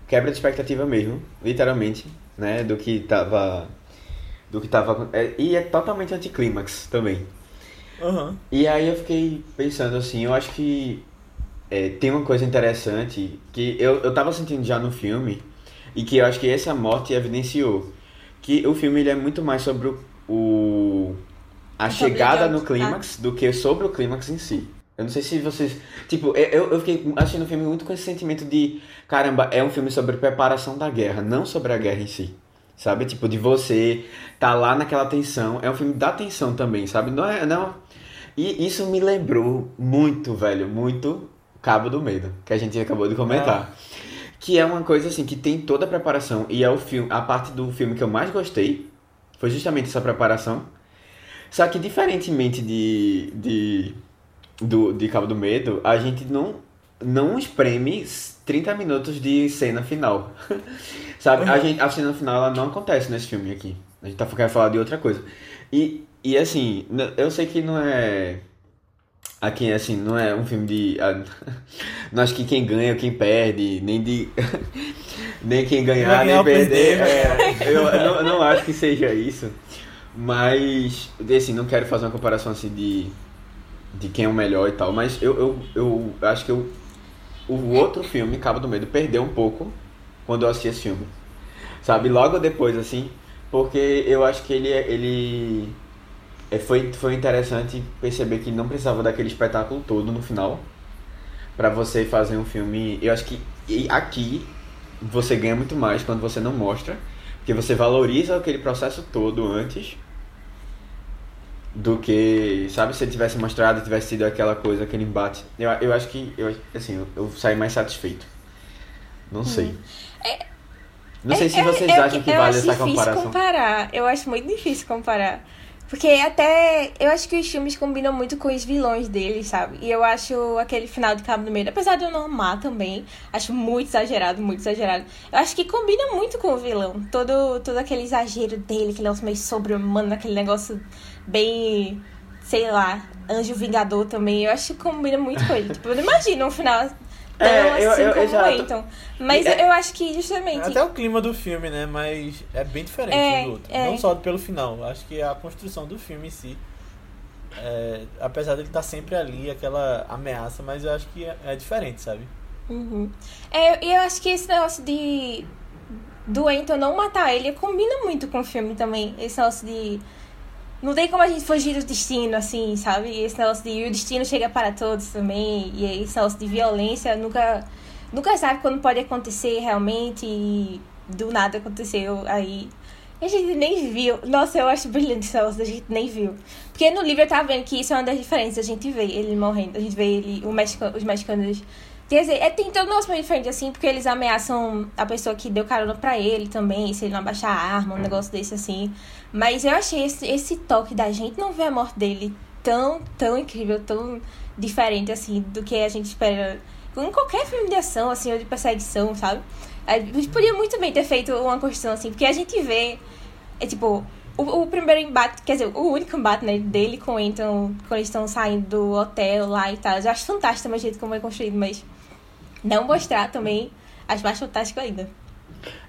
quebra de expectativa mesmo, literalmente, né, do que tava, do que tava, é, e é totalmente anticlímax também. Aham. E aí eu fiquei pensando assim, eu acho que é, tem uma coisa interessante que eu, eu tava sentindo já no filme e que eu acho que essa morte evidenciou. Que o filme ele é muito mais sobre o, o- a Sobre chegada no John- clímax do que sobre o clímax em si. Eu não sei se vocês. Tipo, eu, eu fiquei assistindo o filme muito com esse sentimento de: caramba, é um filme sobre preparação da guerra, não sobre a guerra em si. Sabe? Tipo, de você tá lá naquela tensão. É um filme da tensão também, sabe? Não é. Não... E isso me lembrou muito, velho, muito Cabo do Medo, que a gente acabou de comentar. Que é uma coisa assim, que tem toda a preparação. E é o filme, a parte do filme que eu mais gostei foi justamente essa preparação. Só que diferentemente de, de, do, de Cabo do Medo, a gente não, não espreme 30 minutos de cena final. Sabe? A, Uhum. gente, a cena final ela não acontece nesse filme aqui. A gente tá querendo falar de outra coisa. E, e assim, eu sei que não é. Aqui, assim, não é um filme de. Não acho que quem ganha ou quem perde, nem de. nem quem ganhar, nem perder. perder, É, eu, eu não, eu não acho que seja isso. Mas, assim, não quero fazer uma comparação assim de. de quem é o melhor e tal. Mas eu, eu, eu acho que eu, o outro filme, Cabo do Medo, perdeu um pouco quando eu assisti esse filme. Sabe? Logo depois, assim. Porque eu acho que ele. ele é, foi, foi interessante perceber que não precisava daquele espetáculo todo no final para você fazer um filme. Eu acho que aqui você ganha muito mais quando você não mostra, porque você valoriza aquele processo todo antes do que, sabe, se ele tivesse mostrado, tivesse sido aquela coisa, aquele embate. Eu, eu acho que, eu, assim, eu, eu saí mais satisfeito. Não sei. Não sei se É, vocês eu- acham que eu vale acho essa difícil comparação. comparar. Eu acho muito difícil comparar. Porque até. Eu acho que os filmes combinam muito com os vilões deles, sabe? E eu acho aquele final de Cabo do Meio, apesar de eu não amar também, acho muito exagerado, muito exagerado. Eu acho que combina muito com o vilão. Todo, todo aquele exagero dele, aquele negócio meio sobre-humano, aquele negócio bem. sei lá, anjo vingador também. Eu acho que combina muito com ele. tipo, eu não imagino um final tão É, eu- assim eu- como exato. então. Mas É- eu acho que justamente. Até o clima do filme, né? Mas é bem diferente É, do outro. é. Não só pelo final. Acho que a construção do filme em si. é, apesar dele estar sempre ali, aquela ameaça, mas eu acho que é, é diferente, sabe? Uhum. É, eu acho que esse negócio de do Anton não matar ele combina muito com o filme também. Esse negócio de. Não tem como a gente fugir do destino, assim, sabe? E esse negócio de o destino chega para todos também. E esse negócio de violência nunca. Nunca sabe quando pode acontecer realmente. E do nada aconteceu. Aí. A gente nem viu. Nossa, eu acho brilhante esse negócio, a gente nem viu. Porque no livro eu tava vendo que isso é uma das diferenças. A gente vê ele morrendo, a gente vê ele, mexicano, os mexicanos. Quer dizer, é, tem todo um negócio diferente assim, porque eles ameaçam a pessoa que deu carona pra ele também, se ele não abaixar a arma, um negócio desse assim. Mas eu achei esse, esse toque da gente não ver a morte dele tão, tão incrível, tão diferente assim, do que a gente espera em qualquer filme de ação, assim, ou de perseguição, sabe? A gente podia muito bem ter feito uma construção assim, porque a gente vê, é tipo, o, o primeiro embate, quer dizer, o único embate né, dele com o Anton, quando eles estão saindo do hotel lá e tal. Eu acho fantástico o jeito como é construído, mas não mostrar também acho mais fantástico ainda.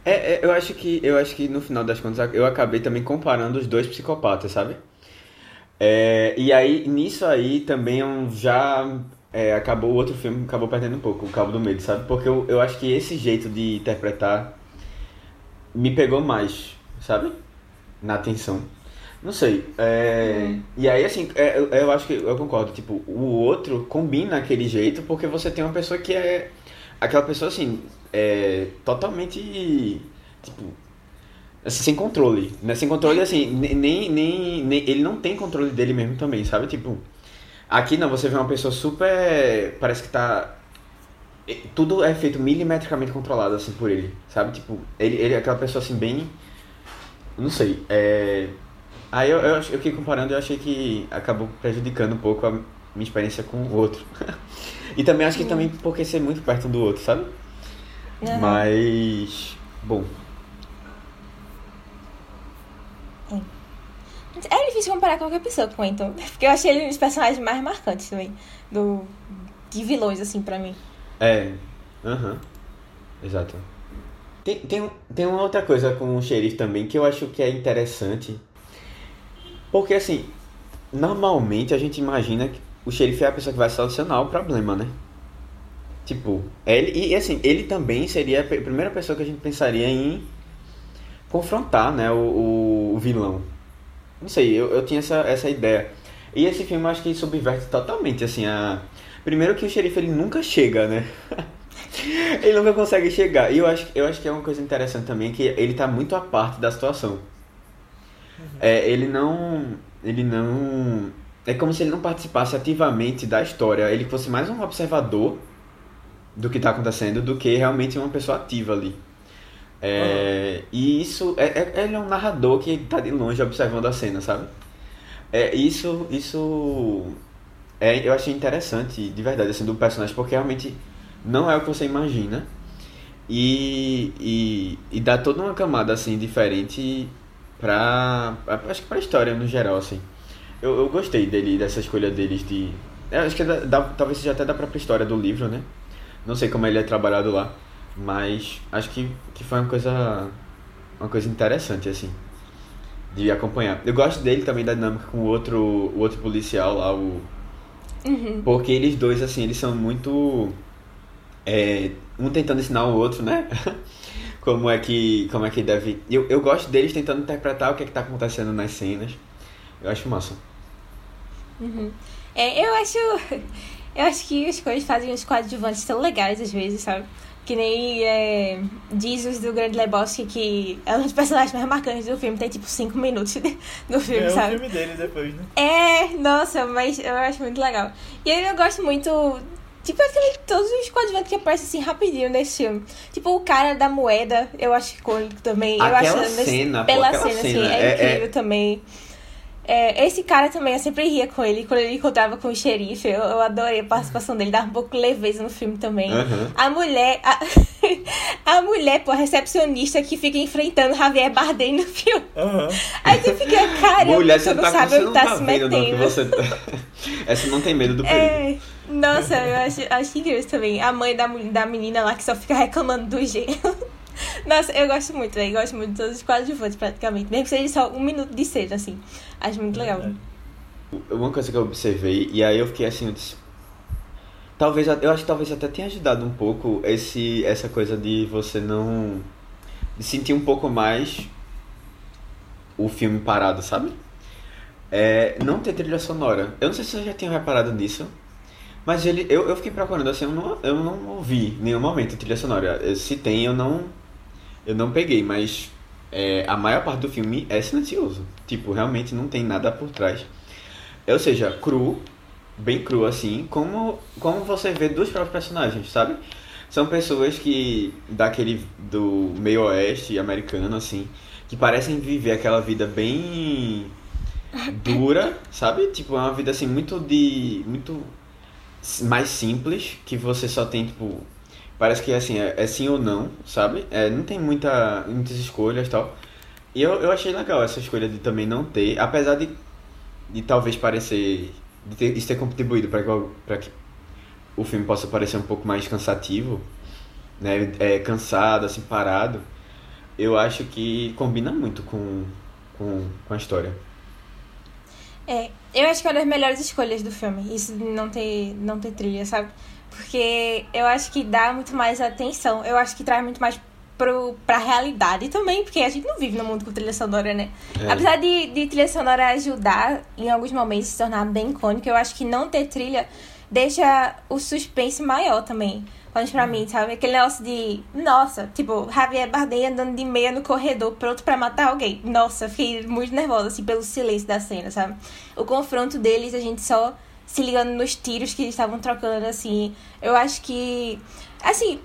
É, é, eu acho que eu acho que no final das contas eu acabei também comparando os dois psicopatas, sabe? É, e aí nisso aí também eu já é, acabou o outro filme acabou perdendo um pouco o Cabo do Medo, sabe? Porque eu, eu acho que esse jeito de interpretar me pegou mais, sabe? Na atenção. Não sei. é, E aí, assim, é, eu, eu acho que eu concordo. Tipo, o outro combina aquele jeito porque você tem uma pessoa que é. Aquela pessoa, assim, é totalmente. Tipo. assim, sem controle. Né? Sem controle, assim, ne- nem, nem, nem. Ele não tem controle dele mesmo também, sabe? Tipo. Aqui não, você vê uma pessoa super. Parece que tá. Tudo é feito milimetricamente controlado, assim, por ele, sabe? Tipo, ele, ele é aquela pessoa, assim, bem. Não sei. É. Aí eu, eu, eu fiquei comparando e eu achei que acabou prejudicando um pouco a minha experiência com o outro. e também acho que também porque ser muito perto um do outro, sabe? Aham. Mas. Bom. É difícil comparar qualquer pessoa com o Anton, porque eu achei ele um dos personagens mais marcantes também, do, de vilões, assim, pra mim. É. Aham. Exato. Tem, tem, tem uma outra coisa com o xerife também que eu acho que é interessante. Porque assim, normalmente a gente imagina que o xerife é a pessoa que vai solucionar o problema, né? Tipo, ele, e assim, ele também seria a primeira pessoa que a gente pensaria em confrontar, né, o, o, vilão. Não sei, eu, eu tinha essa, essa ideia. E esse filme eu acho que subverte totalmente, assim, a... Primeiro que o xerife ele nunca chega, né? ele nunca consegue chegar. E eu acho, eu acho que é uma coisa interessante também que ele tá muito à parte da situação. É, ele não. Ele não. É como se ele não participasse ativamente da história. Ele fosse mais um observador do que tá acontecendo do que realmente uma pessoa ativa ali. É, E isso. É, é- ele é um narrador que tá de longe observando a cena, sabe? É, isso. Isso. É, eu achei interessante, de verdade, assim, do personagem, porque realmente não é o que você imagina. E, e, e dá toda uma camada, assim, diferente pra... Acho que pra história, no geral, assim. Eu, eu gostei dele, dessa escolha deles de... Eu acho que é da, da- talvez seja até da própria história do livro, né? Não sei como ele é trabalhado lá, mas acho que, que foi uma coisa... Uma coisa interessante, assim, de acompanhar. Eu gosto dele também, da dinâmica com o outro, o outro policial lá, o... Uhum. Porque eles dois, assim, eles são muito. é, um tentando ensinar o outro, né? como é que. Como é que deve. Eu, eu gosto deles tentando interpretar o que, é que tá acontecendo nas cenas. Eu acho massa. Uhum. É, eu acho. Eu acho que as coisas fazem os coadjuvantes tão legais às vezes, sabe? Que nem é, Jesus do Grande Lebowski, que é um dos personagens mais marcantes do filme, tem tipo 5 minutos no filme, é sabe? o filme dele depois, né? É, nossa, mas eu acho muito legal. E aí eu gosto muito. Tipo, aquele, todos os coadjuvantes que aparecem assim rapidinho nesse filme. Tipo, o cara da moeda, eu acho icônico também. Aquela eu acho cena, pô, pela aquela cena, assim, cena, é, é- incrível é- também. É, esse cara também, eu sempre ria com ele quando ele encontrava com o xerife. Eu, eu adorei a participação dele, dava um pouco de leveza no filme também. Aham. A mulher. A, a mulher, pô, a recepcionista que fica enfrentando Javier Bardem no filme. Aham. Aí você fica, cara, Mulher, você não tá, sabe onde tá, tá se metendo. você... Essa não tem medo do perigo. É, nossa, eu acho, acho incrível também. A mãe da, da menina lá que só fica reclamando do gelo. Nossa, eu gosto muito, velho. Gosto muito de todos os coadjuvantes, praticamente. Mesmo que seja só um minuto de cena, assim. Acho muito legal. Verdade. Uma coisa que eu observei, e aí eu fiquei assim, eu disse, talvez, eu acho que talvez até tenha ajudado um pouco esse, essa coisa de você não, de sentir um pouco mais o filme parado, sabe? É, não ter trilha sonora. Eu não sei se vocês já tinham reparado nisso, mas ele, eu, eu fiquei procurando, assim, eu não, eu não ouvi em nenhum momento trilha sonora. Se tem, eu não, eu não peguei, mas é, a maior parte do filme é silencioso. Tipo, realmente não tem nada por trás. Ou seja, cru, bem cru assim, como, como você vê dos próprios personagens, sabe? São pessoas que, daquele, do meio oeste americano, assim, que parecem viver aquela vida bem dura, sabe? Tipo, é uma vida assim muito de. muito mais simples, que você só tem, tipo. Parece que assim, é, é sim ou não, sabe? É, não tem muita, muitas escolhas e tal. E eu, eu achei legal essa escolha de também não ter, apesar de, de talvez parecer. de ter, isso ter contribuído para que, que o filme possa parecer um pouco mais cansativo, né? É, cansado, assim, parado. Eu acho que combina muito com, com, com a história. É, eu acho que é uma das melhores escolhas do filme. Isso de não ter, não ter trilha, sabe? Porque eu acho que dá muito mais atenção. Eu acho que traz muito mais pro, pra realidade também, porque a gente não vive no mundo com trilha sonora, né? É. Apesar de, de trilha sonora ajudar em alguns momentos se tornar bem icônico, eu acho que não ter trilha deixa o suspense maior também. Menos pra mim, sabe? Aquele negócio de. Nossa, tipo, Javier Bardem andando de meia no corredor, pronto pra matar alguém. Nossa, fiquei muito nervosa, assim, pelo silêncio da cena, sabe? O confronto deles, a gente só se ligando nos tiros que eles estavam trocando, assim. Eu acho que. Assim.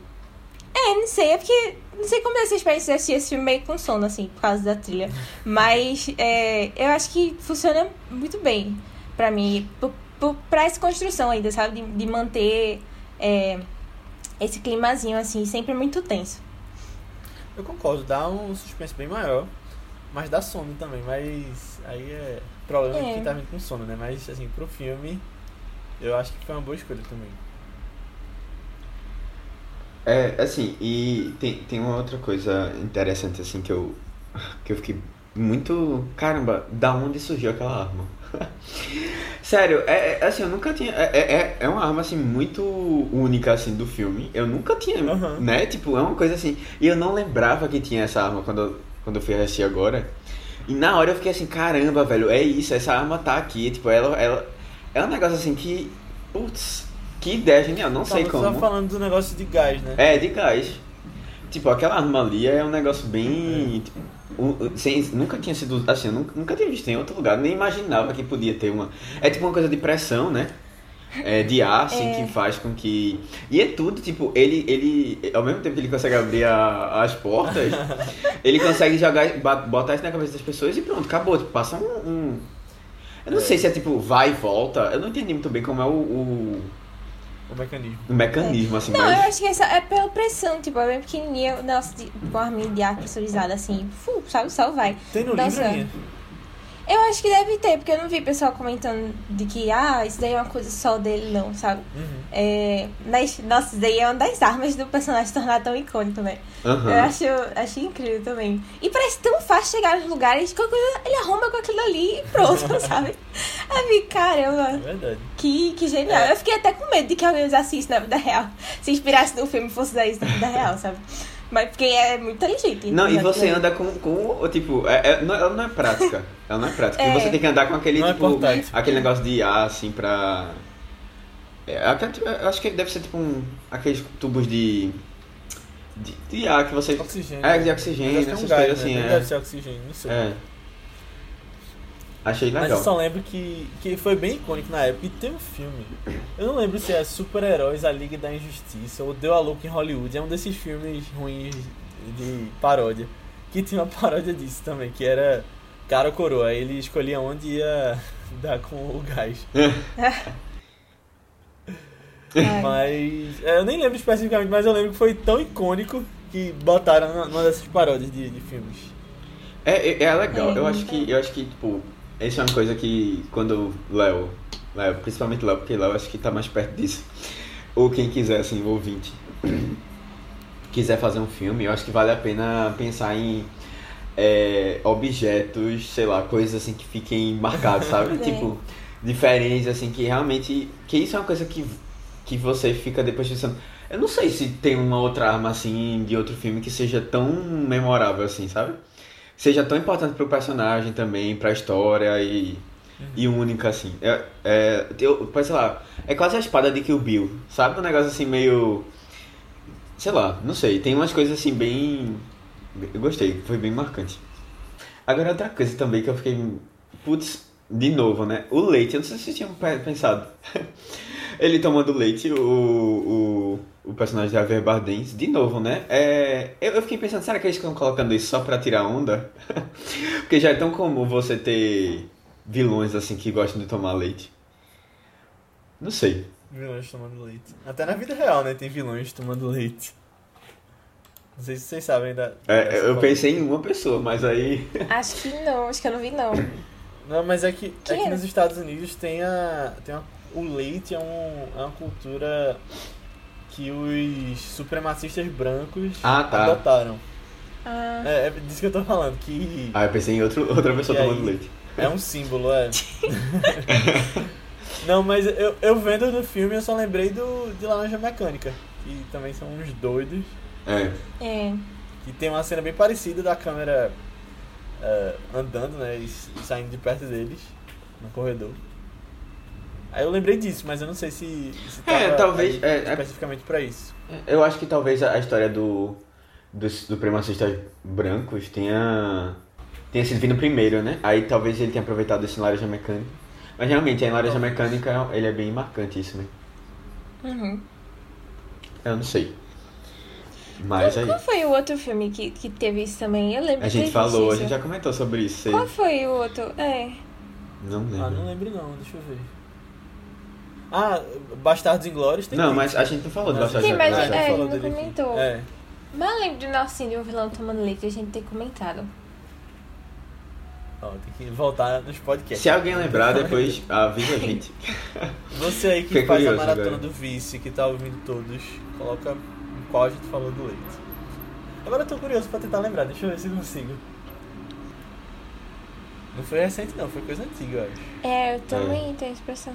É, não sei, é porque. Não sei como é essa experiência de assistir esse filme meio com sono, assim, por causa da trilha. Mas é, eu acho que funciona muito bem pra mim. Por, por, pra essa construção ainda, sabe? De, de manter é, esse climazinho, assim, sempre muito tenso. Eu concordo, dá um suspense bem maior, mas dá sono também, mas aí é problema É. de quem tá vindo com sono, né? Mas assim, pro filme, eu acho que foi uma boa escolha também. É, assim, e tem, tem uma outra coisa interessante, assim, que eu, que eu fiquei muito. Caramba, da onde surgiu aquela arma? Sério, é, é, assim, eu nunca tinha. É, é, é- uma arma, assim, muito única, assim, do filme. Eu nunca tinha, Aham. né? Tipo, é uma coisa assim. E eu não lembrava que tinha essa arma quando, eu- quando eu fui assistir agora. E na hora eu fiquei assim, caramba, velho, é isso, essa arma tá aqui. Tipo, ela. ela é um negócio assim que. Putz, que ideia genial, não sei como. só falando do negócio de gás, né? É, de gás. Tipo, aquela arma ali é um negócio bem. tipo, um- sem, nunca tinha sido. Assim, eu nunca, nunca tinha visto em outro lugar, nem imaginava que podia ter uma. É tipo uma coisa de pressão, né? É, de ar, assim, É. que faz com que. E é tudo, tipo, ele, ele. Ao mesmo tempo que ele consegue abrir a- as portas, ele consegue jogar, botar isso na cabeça das pessoas e pronto, acabou. Tipo, passa um. um- Eu não É. sei se é tipo vai e volta. Eu não entendi muito bem como é o, o, O mecanismo. o mecanismo, assim, Não, eu mas. acho que essa é pela pressão, tipo, é bem pequenininha, o negócio de, com a arminha de ar pressurizada, assim, fu, sabe, só vai. Tem no Nossa. livro? Eu acho que deve ter, porque eu não vi pessoal comentando de que, ah, isso daí é uma coisa só dele, não, sabe? Uhum. É, mas, nossa, isso daí é uma das armas do personagem se tornar tão icônico, né? Aham. Eu acho, acho incrível também. E parece tão fácil chegar nos lugares, qualquer coisa ele arruma com aquilo ali e pronto, sabe? Aí, vi, É caramba, verdade. que, que genial. É. Eu fiquei até com medo de que alguém usasse isso na vida real. Se inspirasse no filme e fosse usar isso na vida real, sabe? Mas porque é muito inteligente. Não, e usar você anda com, com tipo, é, é- não, ela não é prática. Ela não é prática. É. E você tem que andar com aquele, Não é tipo, portátil. aquele negócio de ar, assim, pra... É, eu acho que deve ser tipo um, aqueles tubos de... de, de ar que você. Oxigênio. É, de oxigênio, é um essas gás, coisas né? assim, é. Deve ser oxigênio, não sei. É. Achei Mas legal. eu só lembro que, que foi bem icônico na época. E tem um filme. Eu não lembro se é Super-Heróis, A Liga da Injustiça ou Deu a Louca em Hollywood. É um desses filmes ruins de paródia. Que tinha uma paródia disso também, que era cara ou coroa. Aí ele escolhia onde ia dar com o gás. Mas. é, eu nem lembro especificamente, mas eu lembro que foi tão icônico que botaram numa dessas paródias de, de filmes. É, é, é legal. É, eu acho que, eu acho que, tipo, essa é uma coisa que quando Léo, Léo, principalmente Léo, porque Léo acho que tá mais perto disso. Ou quem quiser, assim, ouvinte, quiser fazer um filme, eu acho que vale a pena pensar em é, objetos, sei lá, coisas assim que fiquem marcados, sabe? Tipo, diferentes, assim, que realmente. Que isso é uma coisa que, que você fica depois pensando. Eu não sei se tem uma outra arma assim de outro filme que seja tão memorável assim, sabe? Seja tão importante pro personagem também, pra história e, e única assim. É, é, eu, sei lá, é quase a espada de Kill Bill, sabe? Um negócio assim meio. Sei lá, não sei. Tem umas coisas assim bem. Eu gostei, foi bem marcante. Agora outra coisa também que eu fiquei. Putz, de novo, né? O leite, eu não sei se vocês tinham pe- pensado. Ele tomando leite, o, o, o personagem de Javier Bardem, de novo, né? É, eu, eu fiquei pensando, será que eles estão colocando isso só pra tirar onda? Porque já é tão comum você ter vilões assim que gostam de tomar leite. Não sei. Vilões tomando leite. Até na vida real, né? Tem vilões tomando leite. Não sei se vocês sabem da. É, eu polêmica. pensei em uma pessoa, mas aí. Acho que não, acho que eu não vi não. Não, mas é que Quem aqui era? nos Estados Unidos tem a. Tem uma, o leite é, um, é uma cultura que os supremacistas brancos Ah, tá. adotaram. Ah, É, é disso que eu tô falando, que Ah, eu pensei em outro, outra pessoa tomando aí? leite. é um símbolo, é. Não, mas eu, eu vendo no filme eu só lembrei do de Laranja Mecânica, que também são uns doidos. É. é. Que tem uma cena bem parecida da câmera eh, andando, né? E, e saindo de perto deles no corredor. Aí eu lembrei disso, mas eu não sei se, se É, talvez, aí é, é- especificamente pra isso. Eu acho que talvez a a história do, dos supremacistas brancos tenha, tenha sido vindo primeiro, né? Aí talvez ele tenha aproveitado esse em Laranja Mecânica. Mas realmente, em Laranja Mecânica, ele é bem marcante isso, né? Uhum. Eu não sei. Mas aí, Qual foi o outro filme que, que teve isso também? Eu lembro a gente falou, a visto gente isso. já comentou sobre isso. Qual foi o outro? É. Não lembro. Ah, não lembro não, deixa eu ver. Ah, Bastardos Inglórios tem Não, muito. mas a gente não falou do Mas- Bastardos Sim, mas Inglórios, é, já. falou não dele aqui. comentou. É. Mas eu lembro de Nelson de um vilão tomando leite, a gente ter comentado. Ó, tem que voltar nos podcasts. Se alguém lembrar, depois avisa a gente. Você aí que Fiquei faz a maratona agora. do Vice, que tá ouvindo todos, coloca em qual a gente falou do leite. Agora eu tô curioso pra tentar lembrar, deixa eu ver se eu consigo. Não foi recente não, foi coisa antiga, eu acho. É, eu também tenho essa impressão.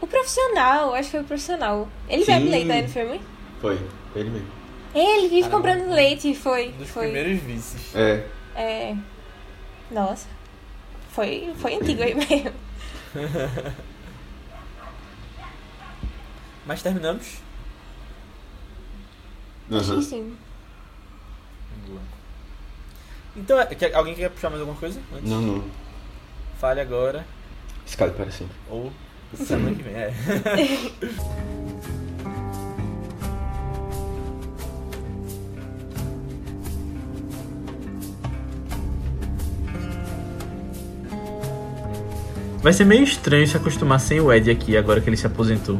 O profissional, acho que foi o profissional. Ele Sim. bebe leite no filme? Foi, foi ele mesmo. Ele vive Caramba. comprando leite, foi. Um dos foi. primeiros vices. É. É. Nossa. Foi, foi antigo aí mesmo. Mas terminamos? Acho Uhum. que sim. Então, é, alguém quer puxar mais alguma coisa? Antes? Não, não. Fale agora, Escala para sempre. ou semana que vem, é. Vai ser meio estranho se acostumar sem o Ed aqui agora que ele se aposentou.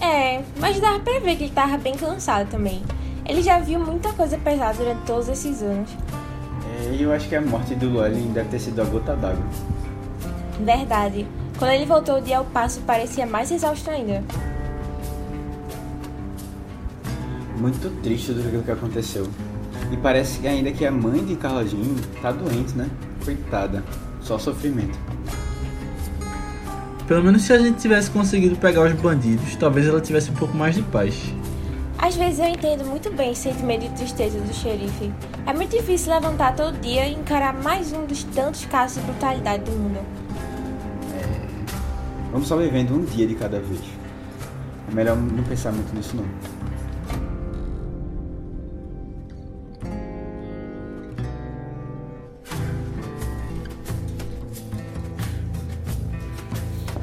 É, mas dava pra ver que ele tava bem cansado também. Ele já viu muita coisa pesada durante todos esses anos. É, e eu acho que a morte do Llewellyn deve ter sido a gota d'água. Verdade. Quando ele voltou de El Paso, parecia mais exausto ainda. Muito triste do que aconteceu. E parece que ainda que a mãe de Carla Jean tá doente, né? Coitada. Só sofrimento. Pelo menos se a gente tivesse conseguido pegar os bandidos, talvez ela tivesse um pouco mais de paz. Às vezes eu entendo muito bem o sentimento de tristeza do xerife. É muito difícil levantar todo dia e encarar mais um dos tantos casos de brutalidade do mundo. Vamos só vivendo um dia de cada vez. É melhor não pensar muito nisso não.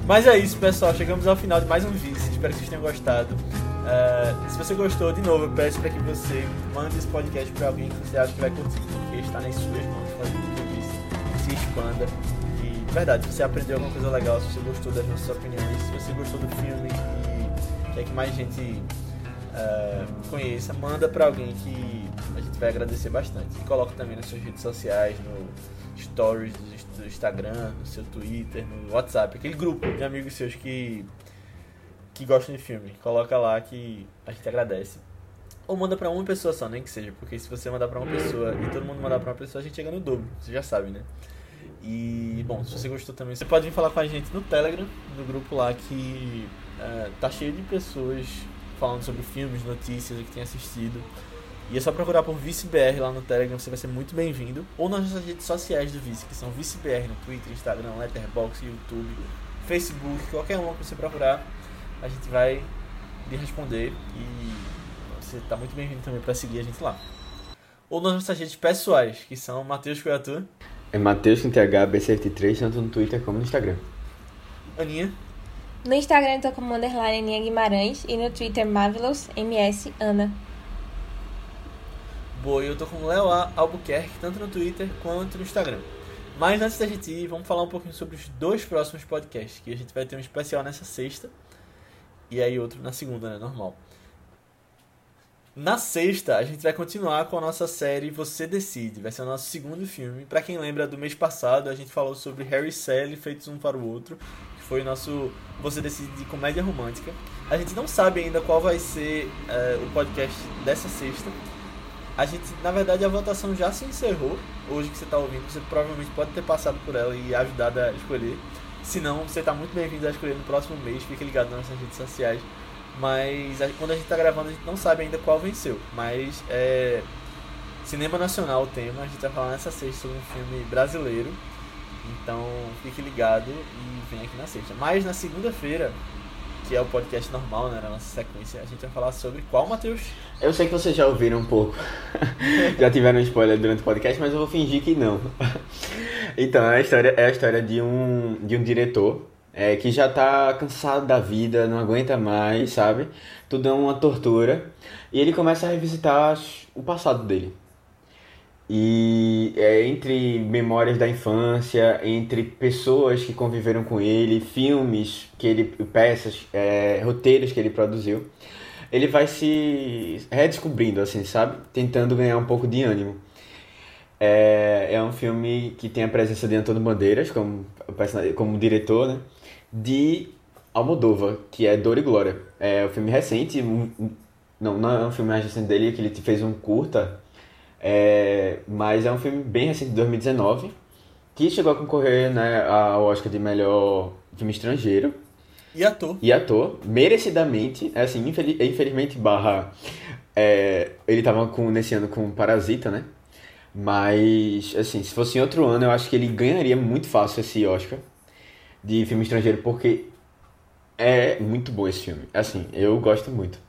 Mas é isso, pessoal. Chegamos ao final de mais um vídeo. Espero que vocês tenham gostado. Uh, se você gostou, de novo, eu peço para que você mande esse podcast para alguém que você acha que vai curtir, porque está nas suas mãos fazer com que se expanda. De verdade, se você aprendeu alguma coisa legal, se você gostou das nossas opiniões, se você gostou do filme e quer que mais gente uh, conheça, manda para alguém que a gente vai agradecer bastante. E coloca também nas suas redes sociais, no stories do Instagram, no seu Twitter, no WhatsApp, aquele grupo de amigos seus que que gostam de filme. Coloca lá que a gente agradece. Ou manda pra uma pessoa só, nem que seja, porque se você mandar pra uma pessoa e todo mundo mandar pra uma pessoa, a gente chega no dobro, você já sabe, né? E, bom, se você gostou também, você pode vir falar com a gente no Telegram, no grupo lá que uh, tá cheio de pessoas falando sobre filmes, notícias, o que tem assistido. E é só procurar por ViceBR lá no Telegram, você vai ser muito bem-vindo. Ou nas nossas redes sociais do Vice, que são ViceBR no Twitter, Instagram, Letterboxd, YouTube, Facebook, qualquer uma que você procurar, a gente vai lhe responder e você está muito bem-vindo também para seguir a gente lá. Ou nas nossas redes pessoais, que são Matheus Coiatu. É Matheus com TH B73, tanto no Twitter como no Instagram. Aninha. No Instagram eu tô como underline Aninha Guimarães e no Twitter Marvelous MS Ana. Boa, eu tô com o Léo Albuquerque, tanto no Twitter quanto no Instagram. Mas antes da gente ir, vamos falar um pouquinho sobre os dois próximos podcasts, que a gente vai ter um especial nessa sexta e aí outro na segunda, né, normal. Na sexta, a gente vai continuar com a nossa série Você Decide. Vai ser o nosso segundo filme. Para quem lembra do mês passado, a gente falou sobre Harry e Sally feitos um para o outro, que foi o nosso Você Decide de comédia romântica. A gente não sabe ainda qual vai ser uh, o podcast dessa sexta, a gente, na verdade, a votação já se encerrou. Hoje que você está ouvindo, você provavelmente pode ter passado por ela e ajudado a escolher. Se não, você está muito bem-vindo a escolher no próximo mês. Fique ligado nas nossas redes sociais. Mas quando a gente está gravando, a gente não sabe ainda qual venceu. Mas é. Cinema Nacional o tema. A gente vai falar nessa sexta sobre um filme brasileiro. Então fique ligado e vem aqui na sexta. Mas na segunda-feira que é o podcast normal, né, na nossa sequência, a gente vai falar sobre qual, Matheus? Eu sei que vocês já ouviram um pouco, já tiveram spoiler durante o podcast, mas eu vou fingir que não. então, a história é a história de um, de um diretor é, que já tá cansado da vida, não aguenta mais, sabe? Tudo é uma tortura. E ele começa a revisitar o passado dele. E é, entre memórias da infância, entre pessoas que conviveram com ele, filmes que ele, peças, é, roteiros que ele produziu, ele vai se redescobrindo, assim, sabe? Tentando ganhar um pouco de ânimo. É, é um filme que tem a presença de Antônio Bandeiras como, como diretor, né? De Almodóvar, que é Dor e Glória. É um filme recente, um, não, não é um filme mais recente dele, que ele fez um curta é, mas é um filme bem recente, de 2019, que chegou a concorrer né, ao Oscar de melhor filme estrangeiro. E ator. E ator, merecidamente, é assim, infeliz, infelizmente, barra. É, ele tava com, nesse ano com Parasita, né? Mas, assim, se fosse em outro ano, eu acho que ele ganharia muito fácil esse Oscar de filme estrangeiro, porque é muito bom esse filme. Assim, eu gosto muito.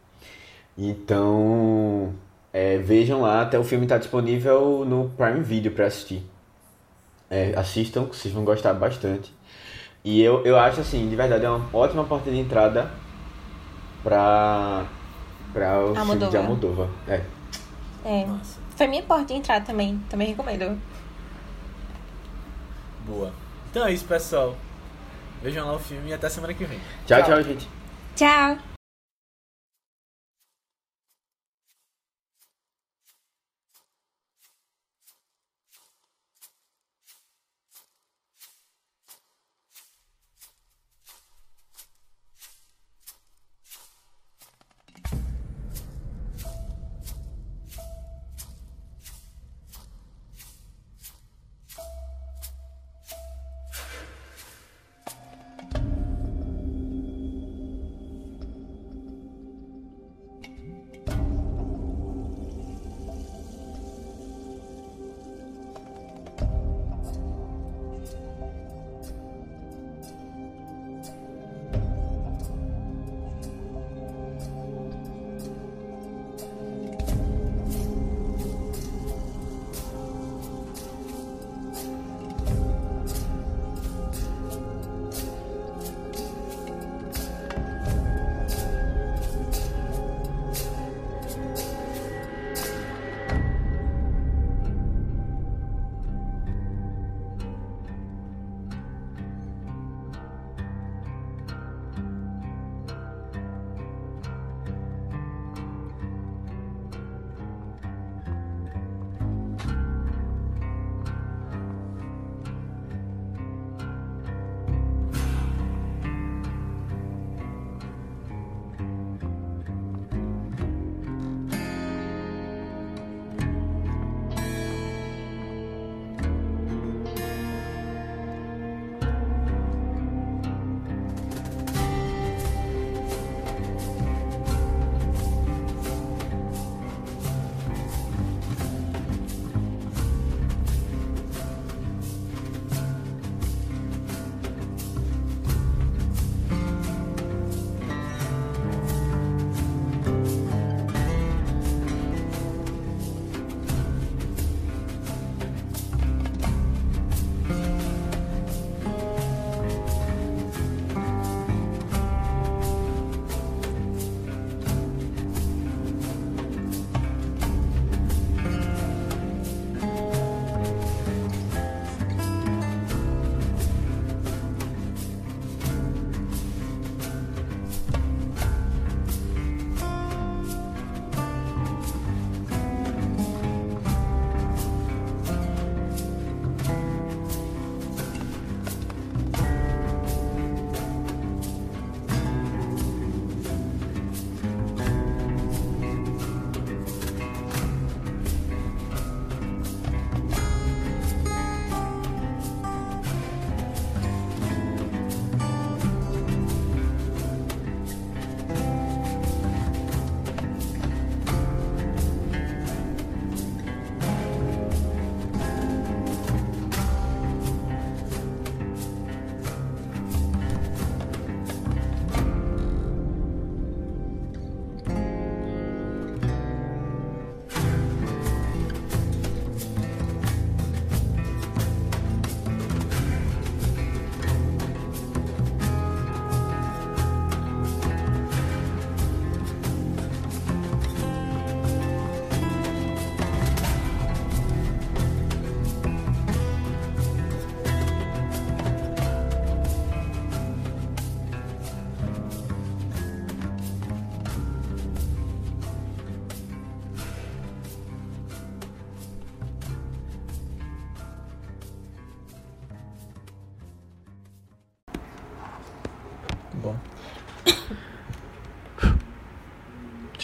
Então, é, vejam lá, até o filme está disponível no Prime Video para assistir. É, assistam, que vocês vão gostar bastante. E eu, eu acho assim, de verdade, é uma ótima porta de entrada para para o filme de Almodóvar. É. É. Foi minha porta de entrada também. Também recomendo. Boa. Então é isso, pessoal. Vejam lá o filme e até semana que vem. tchau, tchau, tchau gente. Tchau.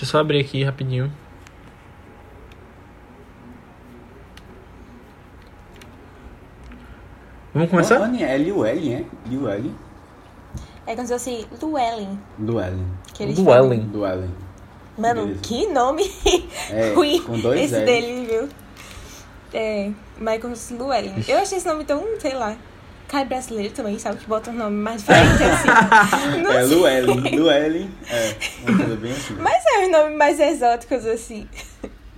Eu só abrir aqui rapidinho. Vamos começar? Olha, é Llewellyn, é? Llewellyn. É como se fosse Llewellyn. Llewellyn. Que eles Llewellyn. Llewellyn. falam. Mano, Beleza. que nome É, ruim com dois esse L's. dele, viu? É, Michael Llewellyn. Eu achei esse nome tão, sei lá, cai brasileiro também, sabe? Que bota um nome mais diferente assim. É. Llewellyn. Llewellyn. É, uma coisa bem assim. Mas é nome mais exóticos assim.